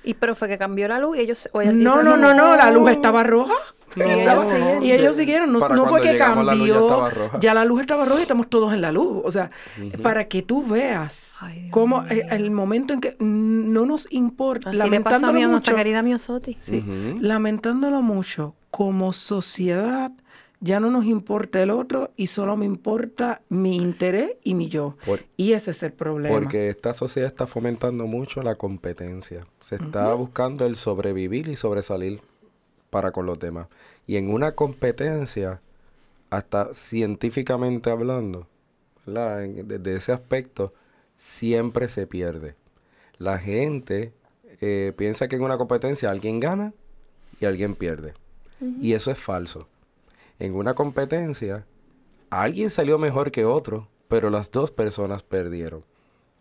Y pero fue que cambió la luz y ellos... o ellos No, dicen, no, no, no, la luz estaba roja. No. Y ellos siguieron, no, Para no fue que llegamos, la luz ya cambió, ya la luz estaba roja y estamos todos en la luz. O sea, para que tú veas Ay, cómo el momento en que no nos importa, Así le pasó a lamentándolo nuestra mucho, querida Miosotti. sí, lamentándolo mucho, como sociedad ya no nos importa el otro y solo me importa mi interés y mi yo. Por- y ese es el problema. Porque esta sociedad está fomentando mucho la competencia. Se está buscando el sobrevivir y sobresalir para con los demás. Y en una competencia, hasta científicamente hablando, desde ese aspecto, siempre se pierde. La gente eh, piensa que en una competencia alguien gana y alguien pierde. Y eso es falso. En una competencia, alguien salió mejor que otro, pero las dos personas perdieron.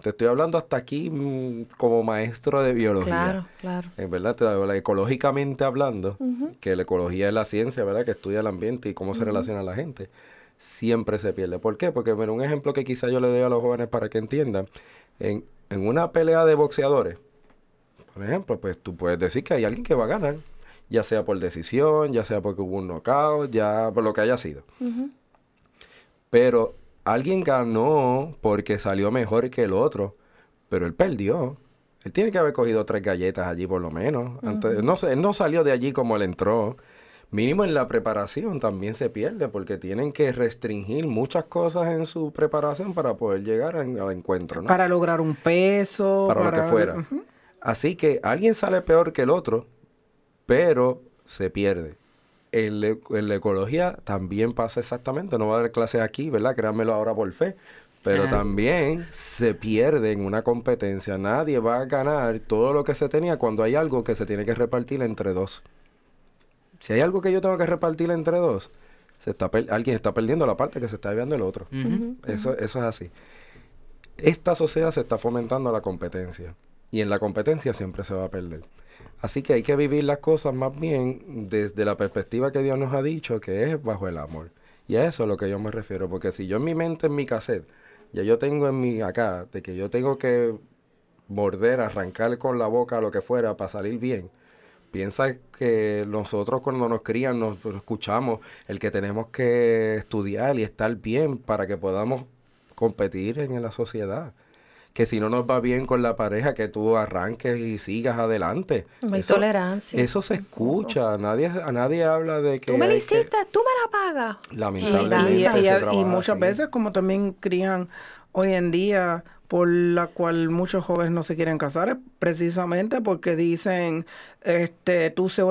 Te estoy hablando hasta aquí mm, como maestro de biología. Claro, claro. En verdad, te hablo ecológicamente hablando, que la ecología es la ciencia, ¿verdad? Que estudia el ambiente y cómo se relaciona la gente. Siempre se pierde. ¿Por qué? Porque, bueno, un ejemplo que quizá yo le doy a los jóvenes para que entiendan. En, en una pelea de boxeadores, por ejemplo, pues tú puedes decir que hay alguien que va a ganar. Ya sea por decisión, ya sea porque hubo un knockout, ya por lo que haya sido. Pero alguien ganó porque salió mejor que el otro, pero él perdió. Él tiene que haber cogido tres galletas allí por lo menos. Antes, no, sé, él no salió de allí como él entró. Mínimo en la preparación también se pierde porque tienen que restringir muchas cosas en su preparación para poder llegar al, al encuentro. ¿no? para lograr un peso. para, lo que fuera. Así que alguien sale peor que el otro, pero se pierde. En, la- en la ecología también pasa exactamente. No voy a dar clases aquí, ¿verdad? Créanmelo ahora por fe. Pero Ah. también se pierde en una competencia. Nadie va a ganar todo lo que se tenía cuando hay algo que se tiene que repartir entre dos. Si hay algo que yo tengo que repartir entre dos, se está alguien está perdiendo la parte que se está llevando el otro. eso, eso es así. Esta sociedad se está fomentando la competencia y en la competencia siempre se va a perder. Así que hay que vivir las cosas más bien desde la perspectiva que Dios nos ha dicho, que es bajo el amor. Y a eso es a lo que yo me refiero, porque si yo en mi mente, en mi cassette, ya yo tengo en mi acá, de que yo tengo que morder, arrancar con la boca lo que fuera para salir bien, piensa que nosotros cuando nos crían, nos, escuchamos, el que tenemos que estudiar y estar bien para que podamos competir en la sociedad que si no nos va bien con la pareja, que tú arranques y sigas adelante. No hay tolerancia. Eso se escucha. Nadie, a nadie habla de que. Tú me lo hiciste, tú me la pagas. Lamentablemente. Y, muchas veces, como también crían hoy en día por la cual muchos jóvenes no se quieren casar es precisamente porque dicen, este, tú sé,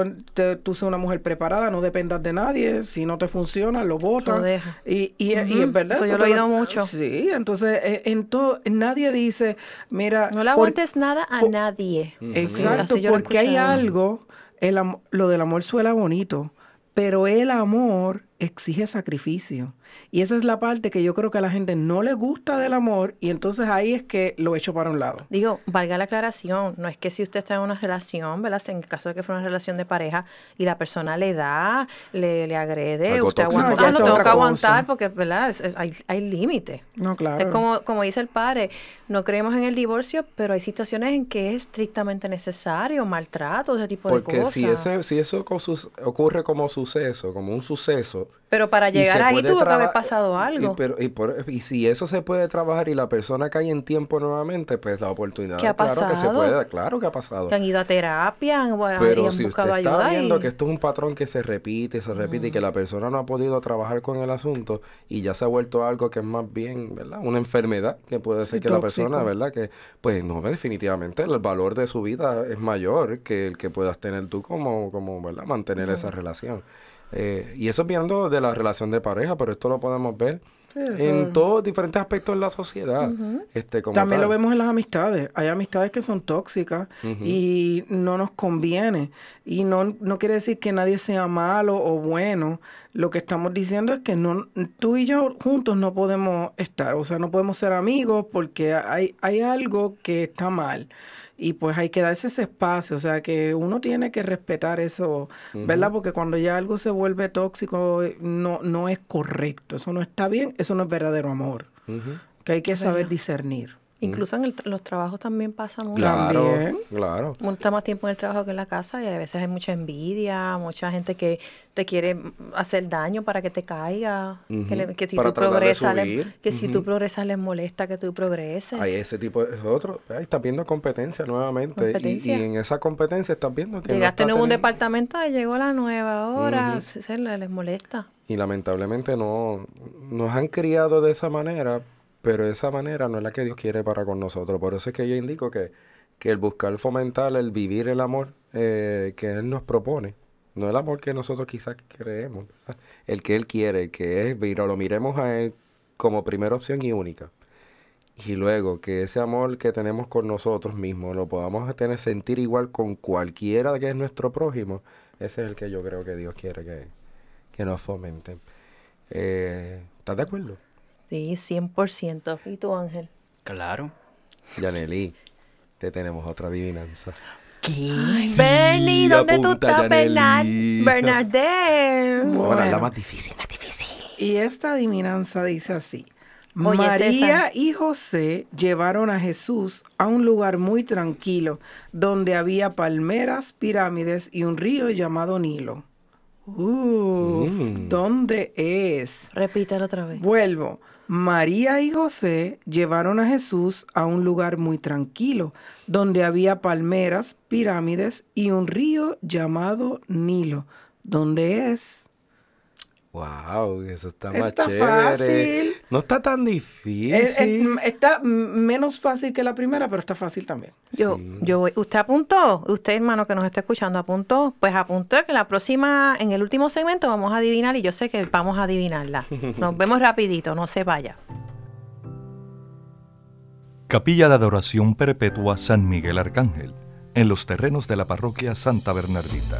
tú sé una mujer preparada, no dependas de nadie, si no te funciona, lo votas. Y, y, y, es verdad. Eso, yo lo he oído mucho. Sí, entonces eh, en todo, nadie dice, mira... No le aguantes nada a nadie. Exacto, porque hay algo, el, lo del amor suena bonito, pero el amor exige sacrificio. Y esa es la parte que yo creo que a la gente no le gusta del amor y entonces ahí es que lo echo para un lado. Digo, valga la aclaración, no es que si usted está en una relación, ¿verdad? En el caso de que fuera una relación de pareja y la persona le da, le, le agrede, usted aguanta, no, no tengo que aguantar porque, ¿verdad? hay, hay límite. No, claro. Es como, como dice el padre, no creemos en el divorcio, pero hay situaciones en que es estrictamente necesario, maltrato, ese tipo de cosas. Porque si, si eso ocurre como suceso, como un suceso, pero para llegar ahí tuvo que haber pasado algo. Y, pero, y, si eso se puede trabajar y la persona cae en tiempo nuevamente, pues la oportunidad. ¿Qué ha claro pasado? que se puede, claro que ha pasado. Que han ido a terapia, han, pero si usted está viendo que esto es un patrón que se repite, se repite y que la persona no ha podido trabajar con el asunto y ya se ha vuelto algo que es más bien, ¿verdad? Una enfermedad que puede ser que la persona, ¿verdad? Que, pues no, definitivamente el valor de su vida es mayor que el que puedas tener tú como, como ¿verdad? Mantener esa relación. Eh, y eso viendo de la relación de pareja, pero esto lo podemos ver en todos diferentes aspectos de la sociedad. este, También lo vemos en las amistades. Hay amistades que son tóxicas y no nos conviene. Y no, no quiere decir que nadie sea malo o bueno. Lo que estamos diciendo es que no, tú y yo juntos no podemos estar. O sea, no podemos ser amigos porque hay, hay algo que está mal y pues hay que darse ese espacio, o sea que uno tiene que respetar eso, ¿verdad? Porque cuando ya algo se vuelve tóxico no, no es correcto, eso no está bien, eso no es verdadero amor, que hay que saber discernir. Incluso en los trabajos también pasa mucho. Claro, claro. Mucho más tiempo en el trabajo que en la casa y a veces hay mucha envidia, mucha gente que te quiere hacer daño para que te caiga, que, si tú progresas, que si tú progresas les molesta que tú progreses. Hay ese tipo de otro, ahí estás viendo competencia nuevamente Y, en esa competencia estás viendo que llegaste en un departamento, y llegó la nueva hora, se, les molesta. Y lamentablemente no nos han criado de esa manera pero esa manera no es la que Dios quiere para con nosotros. Por eso es que yo indico que, que el buscar fomentar, el vivir el amor eh, que Él nos propone, no el amor que nosotros quizás creemos, el que Él quiere, el que es, mira, lo miremos a Él como primera opción y única. Y luego que ese amor que tenemos con nosotros mismos lo podamos tener, sentir igual con cualquiera que es nuestro prójimo, ese es el que yo creo que Dios quiere que, que nos fomente. Eh, ¿Estás de acuerdo? Sí, 100%. ¿Y tú, Ángel? Claro. Yaneli, te tenemos otra adivinanza. ¿Qué? Bernie, ¿dónde tú estás, Bernard? Bernardé. Bueno, la más difícil, más difícil. Y esta adivinanza dice así. María y José llevaron a Jesús a un lugar muy tranquilo, donde había palmeras, pirámides y un río llamado Nilo. Uh, ¿Dónde es? Repítelo otra vez. Vuelvo. María y José llevaron a Jesús a un lugar muy tranquilo, donde había palmeras, pirámides y un río llamado Nilo. ¿Dónde es? Wow, eso está, más chévere. No está tan difícil. está menos fácil que la primera, pero está fácil también. Yo, yo, usted apuntó, usted hermano que nos está escuchando apuntó, pues apuntó que la próxima, en el último segmento vamos a adivinar y yo sé que vamos a adivinarla. Nos vemos rapidito, no se vaya. Capilla de Adoración Perpetua San Miguel Arcángel, en los terrenos de la parroquia Santa Bernardita.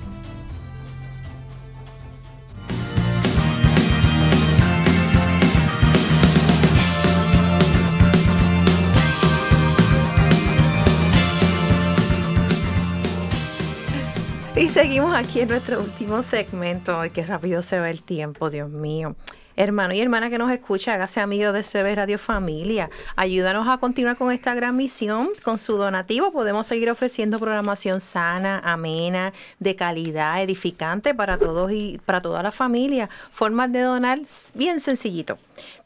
Y seguimos aquí en nuestro último segmento. Ay, qué rápido se va el tiempo, Dios mío. Hermano y hermana que nos escucha, hágase amigo de CB Radio Familia. Ayúdanos a continuar con esta gran misión. Con su donativo podemos seguir ofreciendo programación sana, amena, de calidad, edificante para todos y para toda la familia. Formas de donar bien sencillito.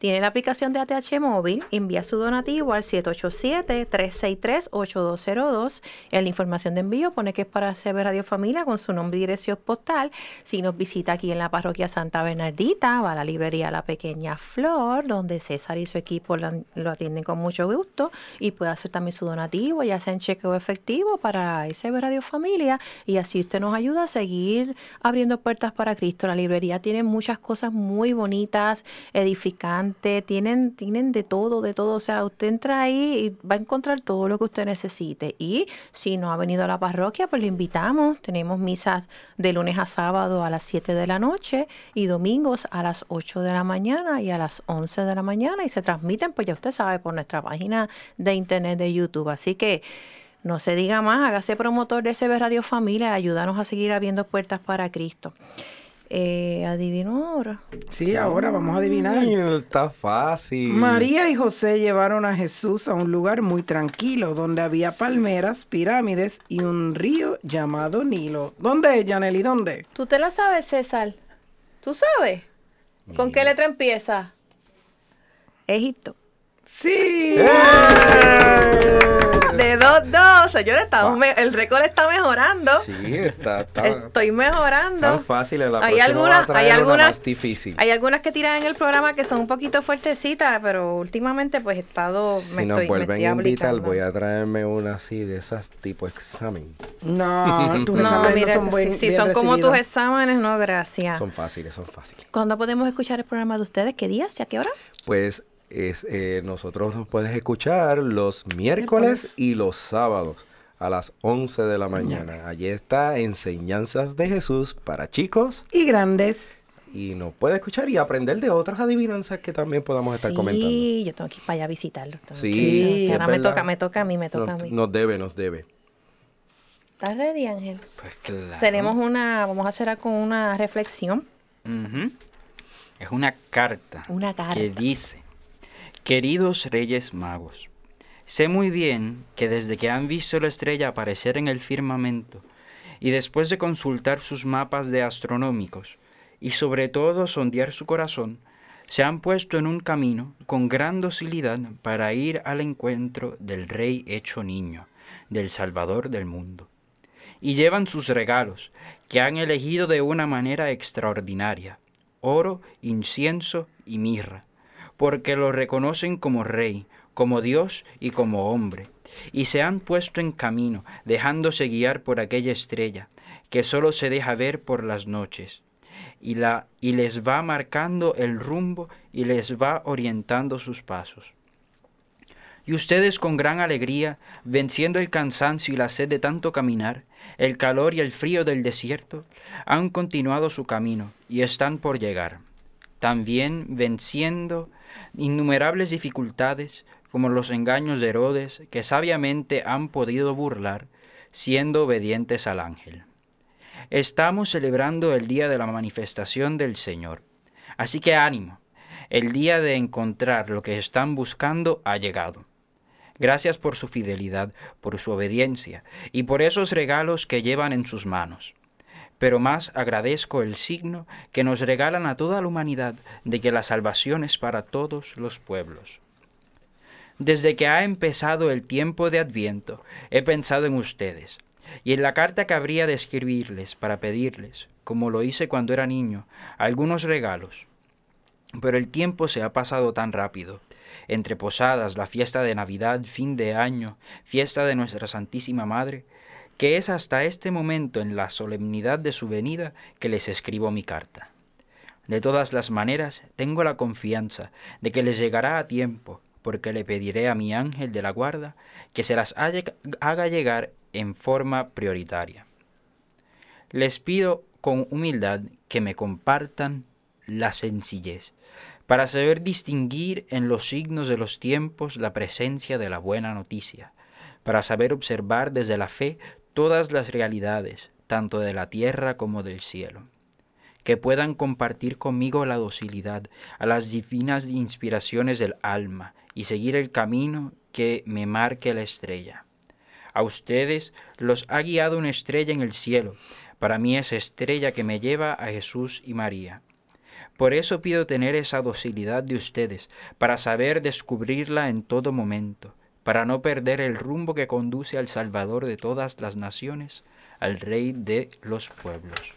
Tiene la aplicación de ATH Móvil, envía su donativo al 787-363-8202. En la información de envío pone que es para CB Radio Familia con su nombre y dirección postal. Si nos visita aquí en la parroquia Santa Bernardita, va a la librería La Pequeña Flor, donde César y su equipo lo atienden con mucho gusto y puede hacer también su donativo, ya sea en cheque o efectivo, para CB Radio Familia. Y así usted nos ayuda a seguir abriendo puertas para Cristo. La librería tiene muchas cosas muy bonitas, edificantes tienen, tienen de todo, de todo. O sea, usted entra ahí y va a encontrar todo lo que usted necesite. Y si no ha venido a la parroquia, pues lo invitamos. Tenemos misas de lunes a sábado a las 7 de la noche y domingos a las 8 de la mañana y a las 11 de la mañana. Y se transmiten, pues ya usted sabe, por nuestra página de internet de YouTube. Así que no se diga más, hágase promotor de CB Radio Familia, ayúdanos a seguir abriendo puertas para Cristo. Eh, ¿Adivino ahora? Sí, ahora vamos a adivinar. está fácil. María y José llevaron a Jesús a un lugar muy tranquilo donde había palmeras, pirámides y un río llamado Nilo. ¿Dónde es, Janely? ¿Dónde? ¿Tú te la sabes, César? ¿Tú sabes? ¿Con qué letra empieza? Egipto. Sí. De dos, dos, señores, estamos me- el récord está mejorando. Sí, está, está Estoy mejorando. tan fácil. La Hay algunas, va a traer hay una algunas, más difícil. hay algunas que tiran en el programa que son un poquito fuertecitas, pero últimamente pues he estado, me si nos estoy, me vuelven a invitar, voy a traerme una así de esas tipo examen. No, tus No, exámenes mira, no son buen, si, si bien son como tus exámenes, no, gracias. Son fáciles, son fáciles. ¿Cuándo podemos escuchar el programa de ustedes? ¿Qué días y a qué hora? Pues es, eh, nosotros nos puedes escuchar los miércoles, y los sábados a las 11 de la mañana. Allí está Enseñanzas de Jesús para chicos Y grandes. y nos puede escuchar y aprender de otras adivinanzas que también podamos estar comentando. Sí, yo tengo que ir para allá a visitarlo. Sí, es ahora me toca, me toca a mí, me toca a mí. nos debe, nos debe. ¿Estás ready, Ángel? Pues claro. Tenemos una, vamos a hacer con una reflexión. Ujú. Es una carta Una carta. que dice, queridos reyes magos, sé muy bien que desde que han visto la estrella aparecer en el firmamento y después de consultar sus mapas de astronómicos y sobre todo sondear su corazón, se han puesto en un camino con gran docilidad para ir al encuentro del Rey hecho niño, del Salvador del mundo. Y llevan sus regalos, que han elegido de una manera extraordinaria, oro, incienso y mirra, porque lo reconocen como rey, como Dios y como hombre, y se han puesto en camino, dejándose guiar por aquella estrella, que sólo se deja ver por las noches, y, la, y les va marcando el rumbo y les va orientando sus pasos. Y ustedes con gran alegría, venciendo el cansancio y la sed de tanto caminar, el calor y el frío del desierto, han continuado su camino y están por llegar. También venciendo innumerables dificultades, como los engaños de Herodes, que sabiamente han podido burlar, siendo obedientes al ángel. Estamos celebrando el día de la manifestación del Señor. Así que ánimo, el día de encontrar lo que están buscando ha llegado. Gracias por su fidelidad, por su obediencia y por esos regalos que llevan en sus manos. Pero más agradezco el signo que nos regalan a toda la humanidad de que la salvación es para todos los pueblos. Desde que ha empezado el tiempo de Adviento, he pensado en ustedes, y en la carta que habría de escribirles para pedirles, como lo hice cuando era niño, algunos regalos. Pero el tiempo se ha pasado tan rápido, entre posadas, la fiesta de Navidad, fin de año, fiesta de nuestra Santísima Madre, que es hasta este momento en la solemnidad de su venida que les escribo mi carta. De todas las maneras, tengo la confianza de que les llegará a tiempo, porque le pediré a mi ángel de la guarda que se las haga llegar en forma prioritaria. Les pido con humildad que me compartan la sencillez, para saber distinguir en los signos de los tiempos la presencia de la buena noticia, para saber observar desde la fe todas las realidades, tanto de la tierra como del cielo que puedan compartir conmigo la docilidad a las divinas inspiraciones del alma y seguir el camino que me marque la estrella. A ustedes los ha guiado una estrella en el cielo, para mí es estrella que me lleva a Jesús y María. Por eso pido tener esa docilidad de ustedes, para saber descubrirla en todo momento, para no perder el rumbo que conduce al Salvador de todas las naciones, al Rey de los pueblos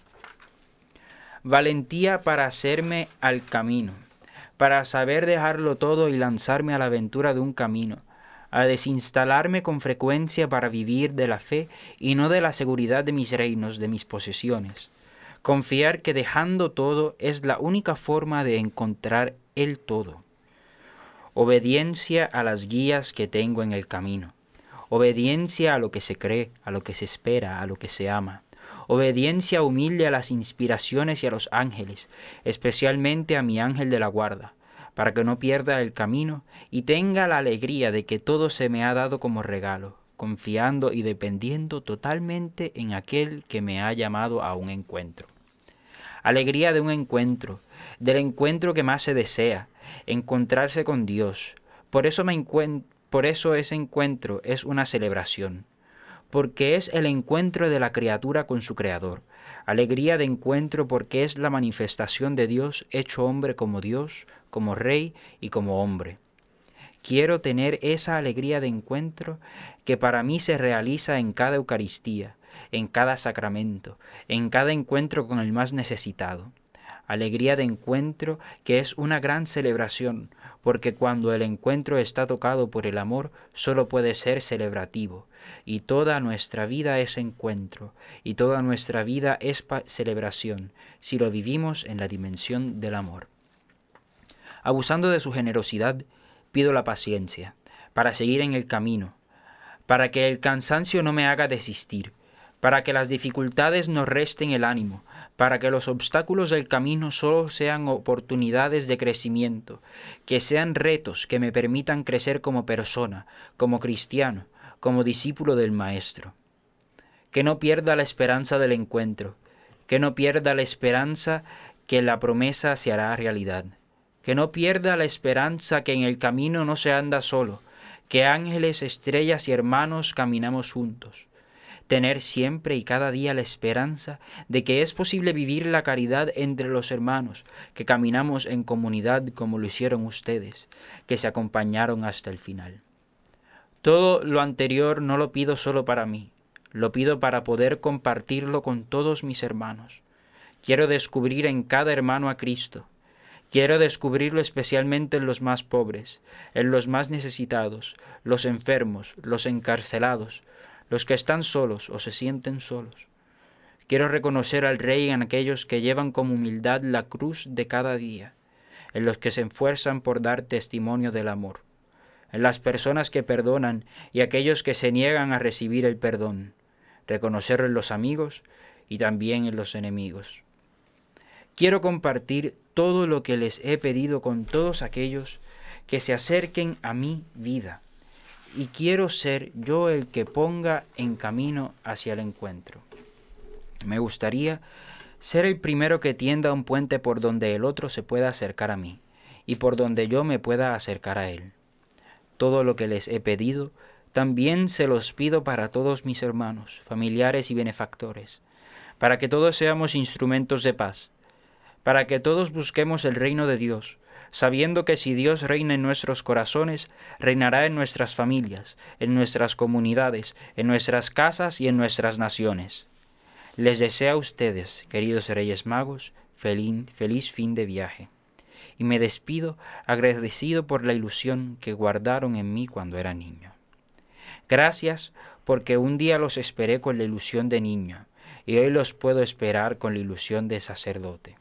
valentía para hacerme al camino, para saber dejarlo todo y lanzarme a la aventura de un camino, a desinstalarme con frecuencia para vivir de la fe y no de la seguridad de mis reinos, de mis posesiones. Confiar que dejando todo es la única forma de encontrar el todo. Obediencia a las guías que tengo en el camino. Obediencia a lo que se cree, a lo que se espera, a lo que se ama obediencia humilde a las inspiraciones y a los ángeles, especialmente a mi ángel de la guarda, para que no pierda el camino y tenga la alegría de que todo se me ha dado como regalo, confiando y dependiendo totalmente en aquel que me ha llamado a un encuentro. Alegría de un encuentro, del encuentro que más se desea, encontrarse con Dios. Por eso, me por eso ese encuentro es una celebración porque es el encuentro de la criatura con su Creador. Alegría de encuentro porque es la manifestación de Dios hecho hombre como Dios, como Rey y como hombre. Quiero tener esa alegría de encuentro que para mí se realiza en cada Eucaristía, en cada sacramento, en cada encuentro con el más necesitado. Alegría de encuentro que es una gran celebración, porque cuando el encuentro está tocado por el amor, solo puede ser celebrativo, y toda nuestra vida es encuentro, y toda nuestra vida es celebración, si lo vivimos en la dimensión del amor. Abusando de su generosidad, pido la paciencia, para seguir en el camino, para que el cansancio no me haga desistir, para que las dificultades no resten el ánimo, para que los obstáculos del camino solo sean oportunidades de crecimiento, que sean retos que me permitan crecer como persona, como cristiano, como discípulo del Maestro. Que no pierda la esperanza del encuentro, que no pierda la esperanza que la promesa se hará realidad, que no pierda la esperanza que en el camino no se anda solo, que ángeles, estrellas y hermanos caminamos juntos. Tener siempre y cada día la esperanza de que es posible vivir la caridad entre los hermanos, que caminamos en comunidad como lo hicieron ustedes, que se acompañaron hasta el final. Todo lo anterior no lo pido solo para mí, lo pido para poder compartirlo con todos mis hermanos. Quiero descubrir en cada hermano a Cristo. Quiero descubrirlo especialmente en los más pobres, en los más necesitados, los enfermos, los encarcelados, los que están solos o se sienten solos. Quiero reconocer al Rey en aquellos que llevan con humildad la cruz de cada día, en los que se esfuerzan por dar testimonio del amor en las personas que perdonan y aquellos que se niegan a recibir el perdón, reconocerlo en los amigos y también en los enemigos. Quiero compartir todo lo que les he pedido con todos aquellos que se acerquen a mi vida y quiero ser yo el que ponga en camino hacia el encuentro. Me gustaría ser el primero que tienda un puente por donde el otro se pueda acercar a mí y por donde yo me pueda acercar a él. Todo lo que les he pedido, también se los pido para todos mis hermanos, familiares y benefactores, para que todos seamos instrumentos de paz, para que todos busquemos el reino de Dios, sabiendo que si Dios reina en nuestros corazones, reinará en nuestras familias, en nuestras comunidades, en nuestras casas y en nuestras naciones. Les deseo a ustedes, queridos Reyes Magos, feliz, feliz fin de viaje y me despido agradecido por la ilusión que guardaron en mí cuando era niño. Gracias porque un día los esperé con la ilusión de niño, y hoy los puedo esperar con la ilusión de sacerdote.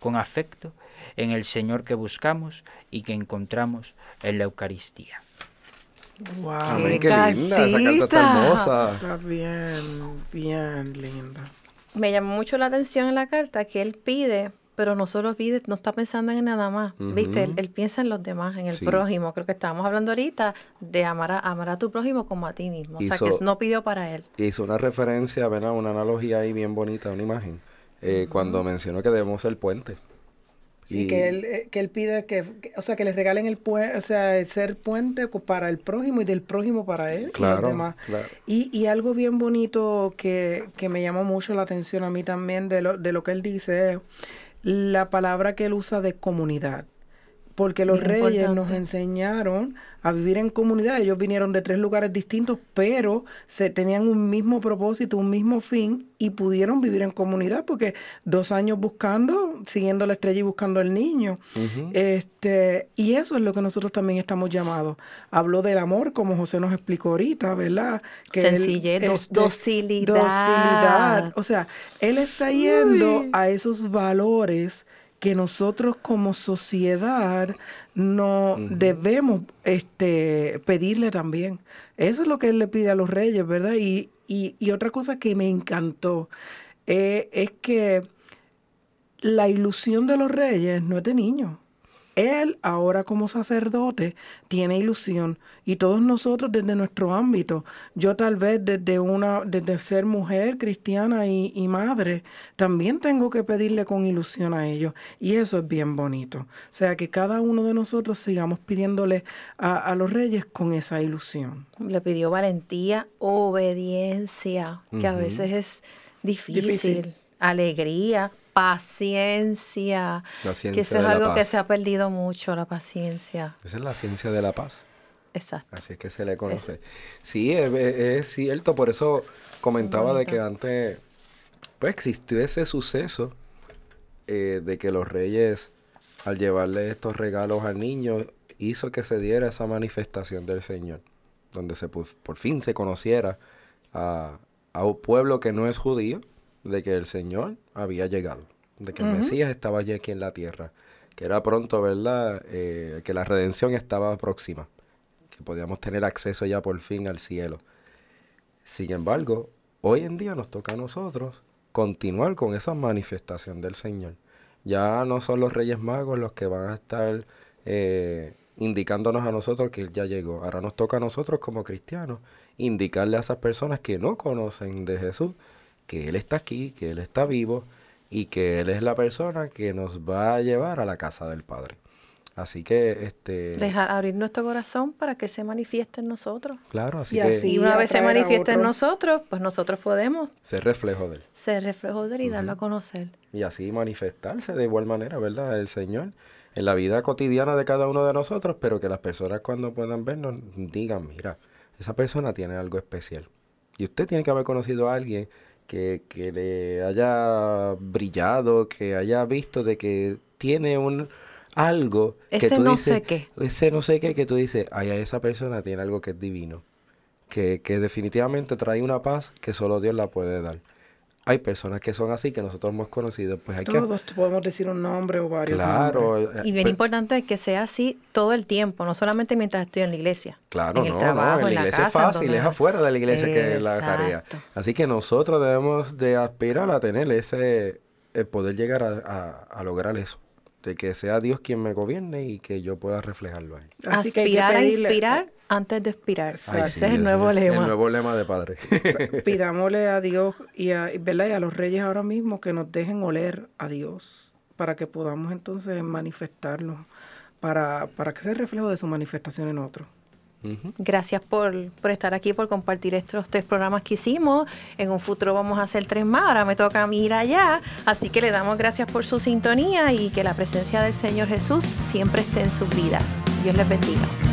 Con afecto en el Señor que buscamos y que encontramos en la Eucaristía. Wow. Amén, qué qué linda, esa carta está hermosa. Está bien, bien linda. Me llamó mucho la atención en la carta que él pide, pero no solo pide, no está pensando en nada más. ¿Viste? Él, piensa en los demás, en el Sí. prójimo. Creo que estábamos hablando ahorita de amar a, amar a tu prójimo como a ti mismo. O sea, que no pidió para él. Hizo una referencia, ¿verdad? Una analogía ahí bien bonita, una imagen, eh, cuando mencionó que debemos ser puente. Sí, Y- que él, eh, que él pide que, que- o sea, que le regalen el puente, o sea, el ser puente para el prójimo y del prójimo para él y los Claro, demás. claro. Y, y algo bien bonito que, que me llamó mucho la atención a mí también de lo, de lo que él dice es la palabra que él usa de comunidad. Porque los Bien reyes nos enseñaron a vivir en comunidad. Ellos vinieron de tres lugares distintos, pero se tenían un mismo propósito, un mismo fin y pudieron vivir en comunidad porque dos años buscando, siguiendo la estrella y buscando al niño. Este, y eso es lo que nosotros también estamos llamados. Habló del amor, como José nos explicó ahorita, ¿verdad? él, Sencillez, dos- docilidad. docilidad. O sea, él está yendo a esos valores que nosotros como sociedad no debemos este, pedirle también. Eso es lo que él le pide a los reyes, ¿verdad? Y, y, y otra cosa que me encantó eh, es que la ilusión de los reyes no es de niño. Él ahora como sacerdote tiene ilusión y todos nosotros desde nuestro ámbito, yo tal vez desde una desde ser mujer cristiana y, y madre, también tengo que pedirle con ilusión a ellos y eso es bien bonito. O sea que cada uno de nosotros sigamos pidiéndole a, a los reyes con esa ilusión. Le pidió valentía, obediencia, que a veces es difícil, Difícil. alegría, paciencia, La que eso es de la algo que se ha perdido mucho, la paciencia. Esa es la ciencia de la paz. Exacto. Así es que se le conoce. Sí, es, es- cierto, por eso comentaba de que antes pues existió ese suceso eh, de que los reyes al llevarle estos regalos al niño hizo que se diera esa manifestación del Señor, donde se por fin se conociera a, a un pueblo que no es judío de que el Señor había llegado, de que el Mesías estaba ya aquí en la tierra, que era pronto, ¿verdad? Eh, que la redención estaba próxima que podíamos tener acceso ya por fin al cielo. Sin embargo, hoy en día nos toca a nosotros continuar con esa manifestación del Señor. Ya no son los Reyes Magos los que van a estar eh, indicándonos a nosotros que Él ya llegó. Ahora nos toca a nosotros como cristianos indicarle a esas personas que no conocen de Jesús que Él está aquí, que Él está vivo y que Él es la persona que nos va a llevar a la casa del Padre. Así que, este... Dejar abrir nuestro corazón para que Él se manifieste en nosotros. Claro, así Y que así Y una vez se manifieste en otros. nosotros, pues nosotros podemos ser reflejo de Él. ser reflejo de Él y darlo a conocer. Y así manifestarse de igual manera, ¿verdad? El Señor en la vida cotidiana de cada uno de nosotros, pero que las personas cuando puedan vernos digan, mira, esa persona tiene algo especial. Y usted tiene que haber conocido a alguien que, que le haya brillado, que haya visto de que tiene un algo que Ese tú no dices, sé qué. ese no sé qué que tú dices, ay, esa persona tiene algo que es divino, que, que definitivamente trae una paz que solo Dios la puede dar. Hay personas que son así, que nosotros hemos conocido, pues hay que... Todos podemos decir un nombre o varios. Claro, eh, Y bien pues, importante que sea así todo el tiempo, no solamente mientras estoy en la iglesia. Claro, en el no, trabajo, no, en la iglesia casa, es fácil, donde- es afuera de la iglesia que es la tarea. Así que nosotros debemos de aspirar a tener ese, el poder llegar a, a- a lograr eso, de que sea Dios quien me gobierne y que yo pueda reflejarlo a él. Así que hay que Aspirar a inspirar antes de expirar. Ese sí, es el nuevo lema. El nuevo lema de padre. Pidámosle a Dios y a, y, ¿verdad? y a los reyes ahora mismo que nos dejen oler a Dios para que podamos entonces manifestarlo, para, para que sea el reflejo de su manifestación en otro. Gracias por, por estar aquí, por compartir estos tres programas que hicimos. En un futuro vamos a hacer tres más. Ahora me toca a mí ir allá. Así que le damos gracias por su sintonía y que la presencia del Señor Jesús siempre esté en sus vidas. Dios les bendiga.